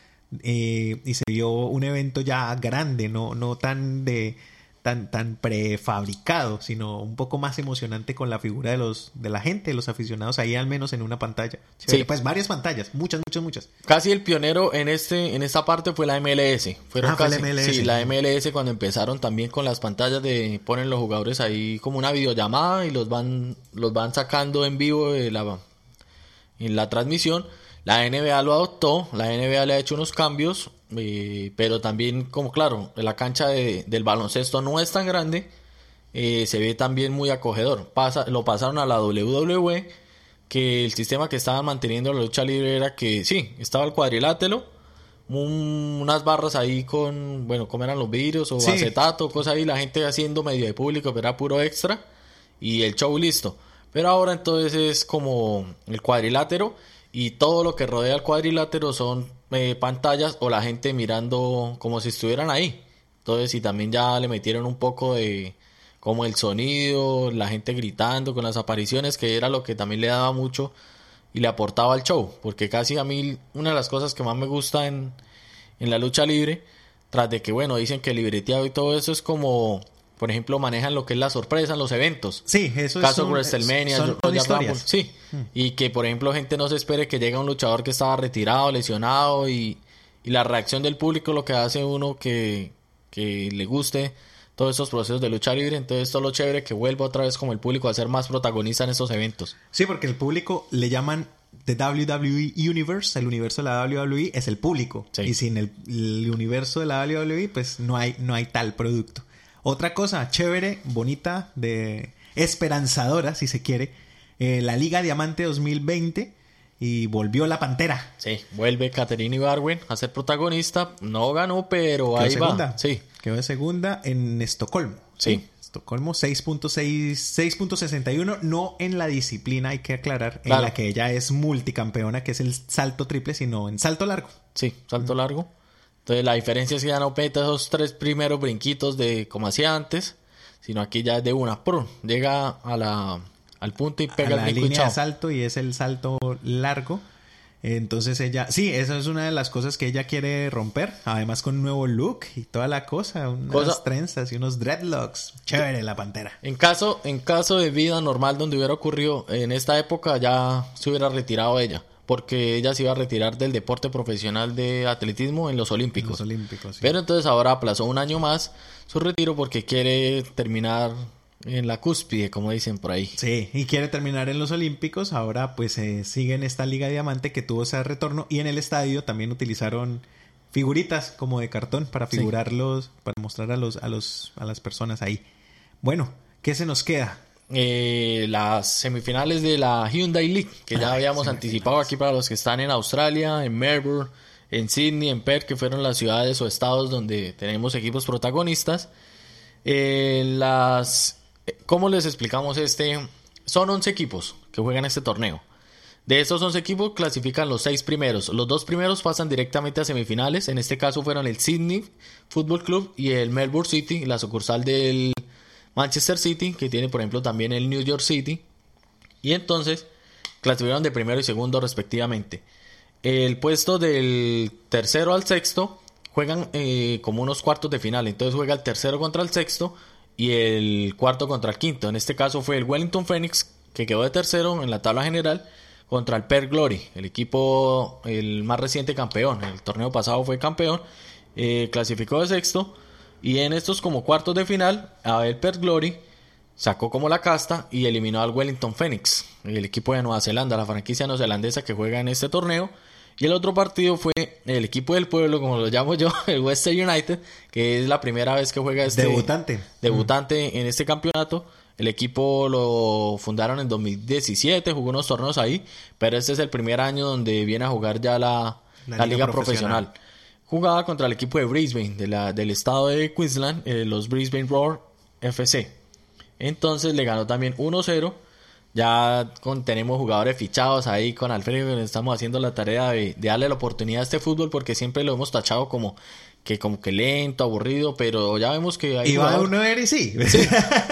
eh, y se vio un evento ya grande, no, no tan de tan, tan prefabricado, sino un poco más emocionante con la figura de los de la gente, de los aficionados ahí al menos en una pantalla. Sí. Pues varias pantallas, muchas, muchas, muchas. Casi el pionero en este en esta parte fue la MLS. Fueron Ah, fue la casi- MLS. Sí, la MLS cuando empezaron también con las pantallas de ponen los jugadores ahí como una videollamada y los van los van sacando en vivo de la en la transmisión. La NBA lo adoptó, la NBA le ha hecho unos cambios, eh, pero también, como claro, la cancha de- del baloncesto no es tan grande, eh, se ve también muy acogedor. Pasa, lo pasaron a la WWE, que el sistema que estaban manteniendo la lucha libre era que sí, estaba el cuadrilátero, un- unas barras ahí con, bueno, como eran los vidrios o Sí. acetato, cosas ahí, la gente haciendo medio de público, pero era puro extra y el show listo. Pero ahora entonces es como el cuadrilátero y todo lo que rodea el cuadrilátero son eh, pantallas o la gente mirando como si estuvieran ahí. Entonces y también ya le metieron un poco de como el sonido, la gente gritando con las apariciones, que era lo que también le daba mucho y le aportaba al show, porque casi a mí una de las cosas que más me gusta en, en la lucha libre, tras de que bueno, dicen que libreteado y todo eso es como por ejemplo, manejan lo que es la sorpresa en los eventos. Sí, eso Caso es un- WrestleMania, son- historias. Sí. Y que, por ejemplo, gente no se espere que llegue un luchador que estaba retirado, lesionado y, y la reacción del público lo que hace uno que, que le guste todos esos procesos de lucha libre. Entonces, esto es lo chévere que vuelva otra vez como el público a ser más protagonista en estos eventos. Sí, porque el público le llaman The WWE Universe, el universo de la WWE es el público. Sí. Y sin el, el universo de la WWE, pues no hay, no hay tal producto. Otra cosa chévere, bonita, de esperanzadora, si se quiere, eh, la Liga Diamante 2020 y volvió la Pantera. Sí, vuelve Caterina Ibarwen a ser protagonista. No ganó, pero Quedó ahí segunda. va. Sí, Quedó de segunda en Estocolmo. Sí. Estocolmo 6.6 6.61, no en la disciplina, hay que aclarar, Claro. en la que ella es multicampeona, que es el salto triple, sino en salto largo. sí, salto largo. Entonces, la diferencia es que ya no peta esos tres primeros brinquitos de como hacía antes, sino aquí ya es de una. ¡prum! Llega a la, al punto y a pega la el línea de chao. salto y es el salto largo. Entonces ella, sí, esa es una de las cosas que ella quiere romper, además con un nuevo look y toda la cosa, unas Cosa- trenzas y unos dreadlocks. Chévere la pantera. En caso, en caso de vida normal donde hubiera ocurrido en esta época ya se hubiera retirado ella, porque ella se iba a retirar del deporte profesional de atletismo en los Olímpicos. Los Olímpicos. sí. Pero entonces ahora aplazó un año más su retiro porque quiere terminar en la cúspide, como dicen por ahí. Sí, y quiere terminar en los Olímpicos. Ahora pues eh, sigue en esta Liga Diamante que tuvo ese retorno y en el estadio también utilizaron figuritas como de cartón para Sí. figurarlos, para mostrar a los a los a las personas ahí. Bueno, ¿qué se nos queda? Eh, las semifinales de la Hyundai League, que ya Ah, habíamos anticipado aquí para los que están en Australia, en Melbourne, en Sydney, en Perth, que fueron las ciudades o estados donde tenemos equipos protagonistas. Eh, las, ¿Cómo les explicamos este? Son 11 equipos que juegan este torneo. De estos 11 equipos clasifican los 6 primeros. Los dos primeros pasan directamente a semifinales. En este caso fueron el Sydney Football Club y el Melbourne City, la sucursal del Manchester City, que tiene por ejemplo también el New York City. Y entonces clasificaron de primero y segundo respectivamente. El puesto del tercero al sexto juegan eh, como unos cuartos de final. Entonces juega el tercero contra el sexto y el cuarto contra el quinto. En este caso fue el Wellington Phoenix, que quedó de tercero en la tabla general, contra el Perth Glory, el equipo, el más reciente campeón. El torneo pasado fue campeón, eh, clasificó de sexto. Y en estos como cuartos de final, el Perth Glory sacó como la casta y eliminó al Wellington Phoenix, el equipo de Nueva Zelanda, la franquicia neozelandesa que juega en este torneo. Y el otro partido fue el equipo del pueblo, como lo llamo yo, el Western United, que es la primera vez que juega este Debutante. debutante en este campeonato. El equipo lo fundaron en 2017, jugó unos torneos ahí, pero este es el primer año donde viene a jugar ya la, La la liga liga, profesional. profesional. Jugaba contra el equipo de Brisbane, de la, del estado de Queensland, eh, los Brisbane Roar FC. Entonces le ganó también 1-0. Ya con, tenemos jugadores fichados ahí con Alfredo. Estamos haciendo la tarea de, de darle la oportunidad a este fútbol porque siempre lo hemos tachado como que como que lento, aburrido, pero ya vemos que hay Y va jugadores- uno a ver y sí.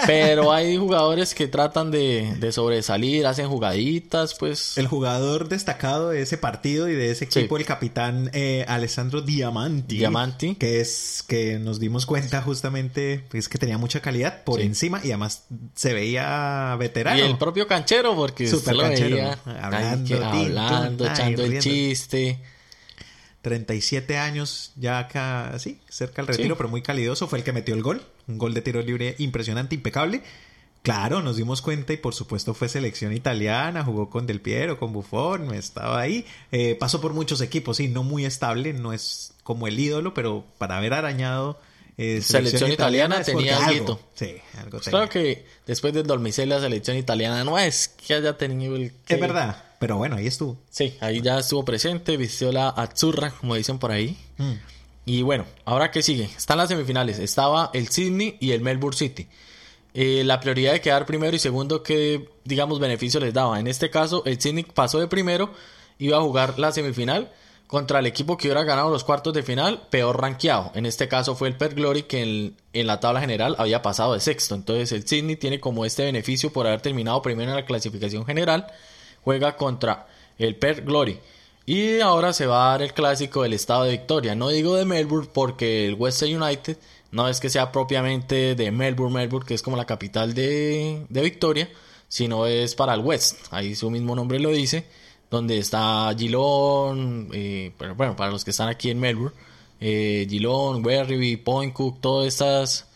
pero hay jugadores que tratan de, de sobresalir, hacen jugaditas, pues El jugador destacado de ese partido y de ese equipo, Sí. el capitán eh, Alessandro Diamanti. Diamanti. Que es que nos dimos cuenta justamente pues, que tenía mucha calidad por Sí. encima y además se veía veterano. Y el propio canchero, porque Super canchero. veía Hablando, que- hablando, ay, echando el chiste. 37 años ya acá, sí, cerca del retiro, Sí. pero muy calidoso. Fue el que metió el gol. Un gol de tiro libre impresionante, impecable. Claro, nos dimos cuenta y por supuesto fue selección italiana, jugó con Del Piero, con Buffon, estaba ahí. Eh, pasó por muchos equipos, sí, no muy estable, no es como el ídolo, pero para haber arañado eh, Selección italiana tenía algo. Sí, algo Pues tenía. claro que después del Dormicel la selección italiana no es que haya tenido el... que- Es verdad, pero bueno, ahí estuvo. Sí, ahí ya estuvo presente, vistió la azzurra, como dicen por ahí. Mm. Y bueno, ahora que sigue, están las semifinales. Estaba el Sydney y el Melbourne City. Eh, la prioridad de quedar primero y segundo, que digamos beneficio les daba. En este caso, el Sydney pasó de primero, iba a jugar la semifinal contra el equipo que hubiera ganado los cuartos de final, peor rankeado. En este caso fue el Perth Glory, que en, en la tabla general había pasado de sexto. Entonces el Sydney tiene como este beneficio por haber terminado primero en la clasificación general. Juega contra el Perth Glory. Y ahora se va a dar el clásico del estado de Victoria. No digo de Melbourne porque el Western United no es que sea propiamente de Melbourne, Melbourne, que es como la capital de, de Victoria, sino es para el West. Ahí su mismo nombre lo dice, donde está Geelong, eh, pero bueno, para los que están aquí en Melbourne, eh, Geelong, Point Cook, todos estas,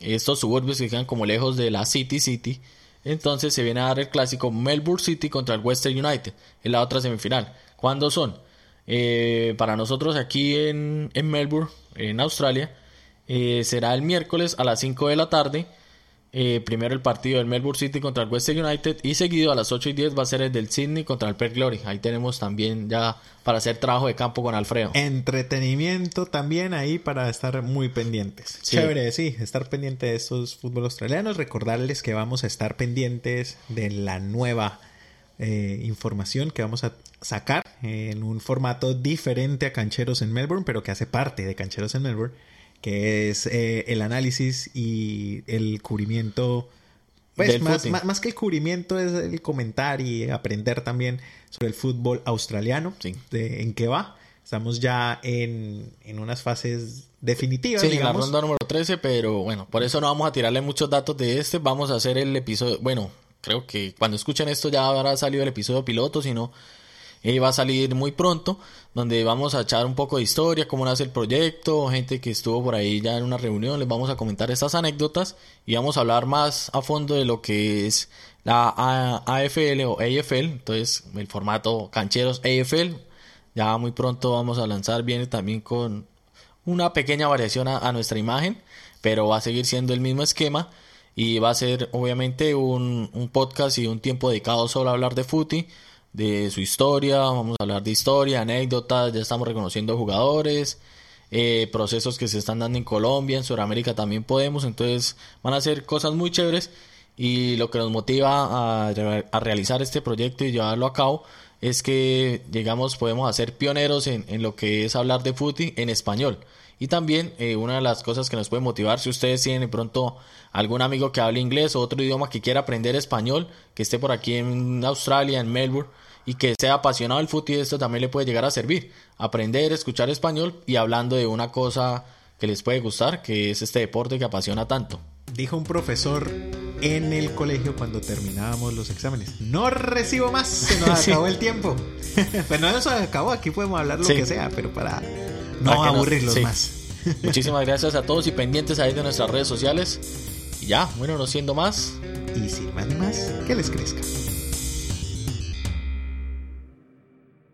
estos suburbios que quedan como lejos de la City City. Entonces se viene a dar el clásico Melbourne City contra el Western United en la otra semifinal. ¿Cuándo son? Eh, para nosotros aquí en, Melbourne, en Australia, eh, será el miércoles a las 5 de la tarde. Eh, primero el partido del Melbourne City contra el Western United y seguido a las 8 y 10 va a ser el del Sydney contra el Perth Glory. Ahí tenemos también ya para hacer trabajo de campo con Alfredo. Entretenimiento también ahí para estar muy pendientes. Chévere, sí, estar pendiente de estos fútbol australianos. Recordarles que vamos a estar pendientes de la nueva eh, información que vamos a sacar en un formato diferente a Cancheros en Melbourne, pero que hace parte de Cancheros en Melbourne que es eh, el análisis y el cubrimiento. Pues más, más, que el cubrimiento es el comentar y aprender también sobre el fútbol australiano, de, en qué va. Estamos ya en, en unas fases definitivas. Sí, en la ronda número 13, pero bueno, por eso no vamos a tirarle muchos datos de este. Vamos a hacer el episodio. Bueno, creo que cuando escuchen esto ya habrá salido el episodio piloto, si no, eh, va a salir muy pronto, donde vamos a echar un poco de historia, cómo nace el proyecto, gente que estuvo por ahí ya en una reunión, les vamos a comentar estas anécdotas y vamos a hablar más a fondo de lo que es la AFL o AFL, entonces el formato cancheros AFL, ya muy pronto vamos a lanzar, viene también con una pequeña variación a, nuestra imagen, pero va a seguir siendo el mismo esquema y va a ser obviamente un, un podcast y un tiempo dedicado solo a hablar de footy de su historia, vamos a hablar de historia, anécdotas, ya estamos reconociendo jugadores, eh, procesos que se están dando en Colombia, en Sudamérica también podemos, entonces van a ser cosas muy chéveres y lo que nos motiva a, realizar este proyecto y llevarlo a cabo es que llegamos, podemos hacer pioneros en, lo que es hablar de fútbol en español. Y también eh, una de las cosas que nos puede motivar, si ustedes tienen pronto algún amigo que hable inglés o otro idioma que quiera aprender español, que esté por aquí en Australia, en Melbourne, y que sea apasionado del fútbol, esto también le puede llegar a servir. Aprender, escuchar español y hablando de una cosa que les puede gustar, que es este deporte que apasiona tanto. Dijo un profesor en el colegio cuando terminábamos los exámenes. No recibo más, se nos acabó el tiempo. pues no se acabó, aquí podemos hablar lo que sea, pero para no aburrirlos más. Muchísimas gracias a todos y pendientes ahí de nuestras redes sociales. Y ya, bueno, no siendo más. Y sin más ni más, que les crezca.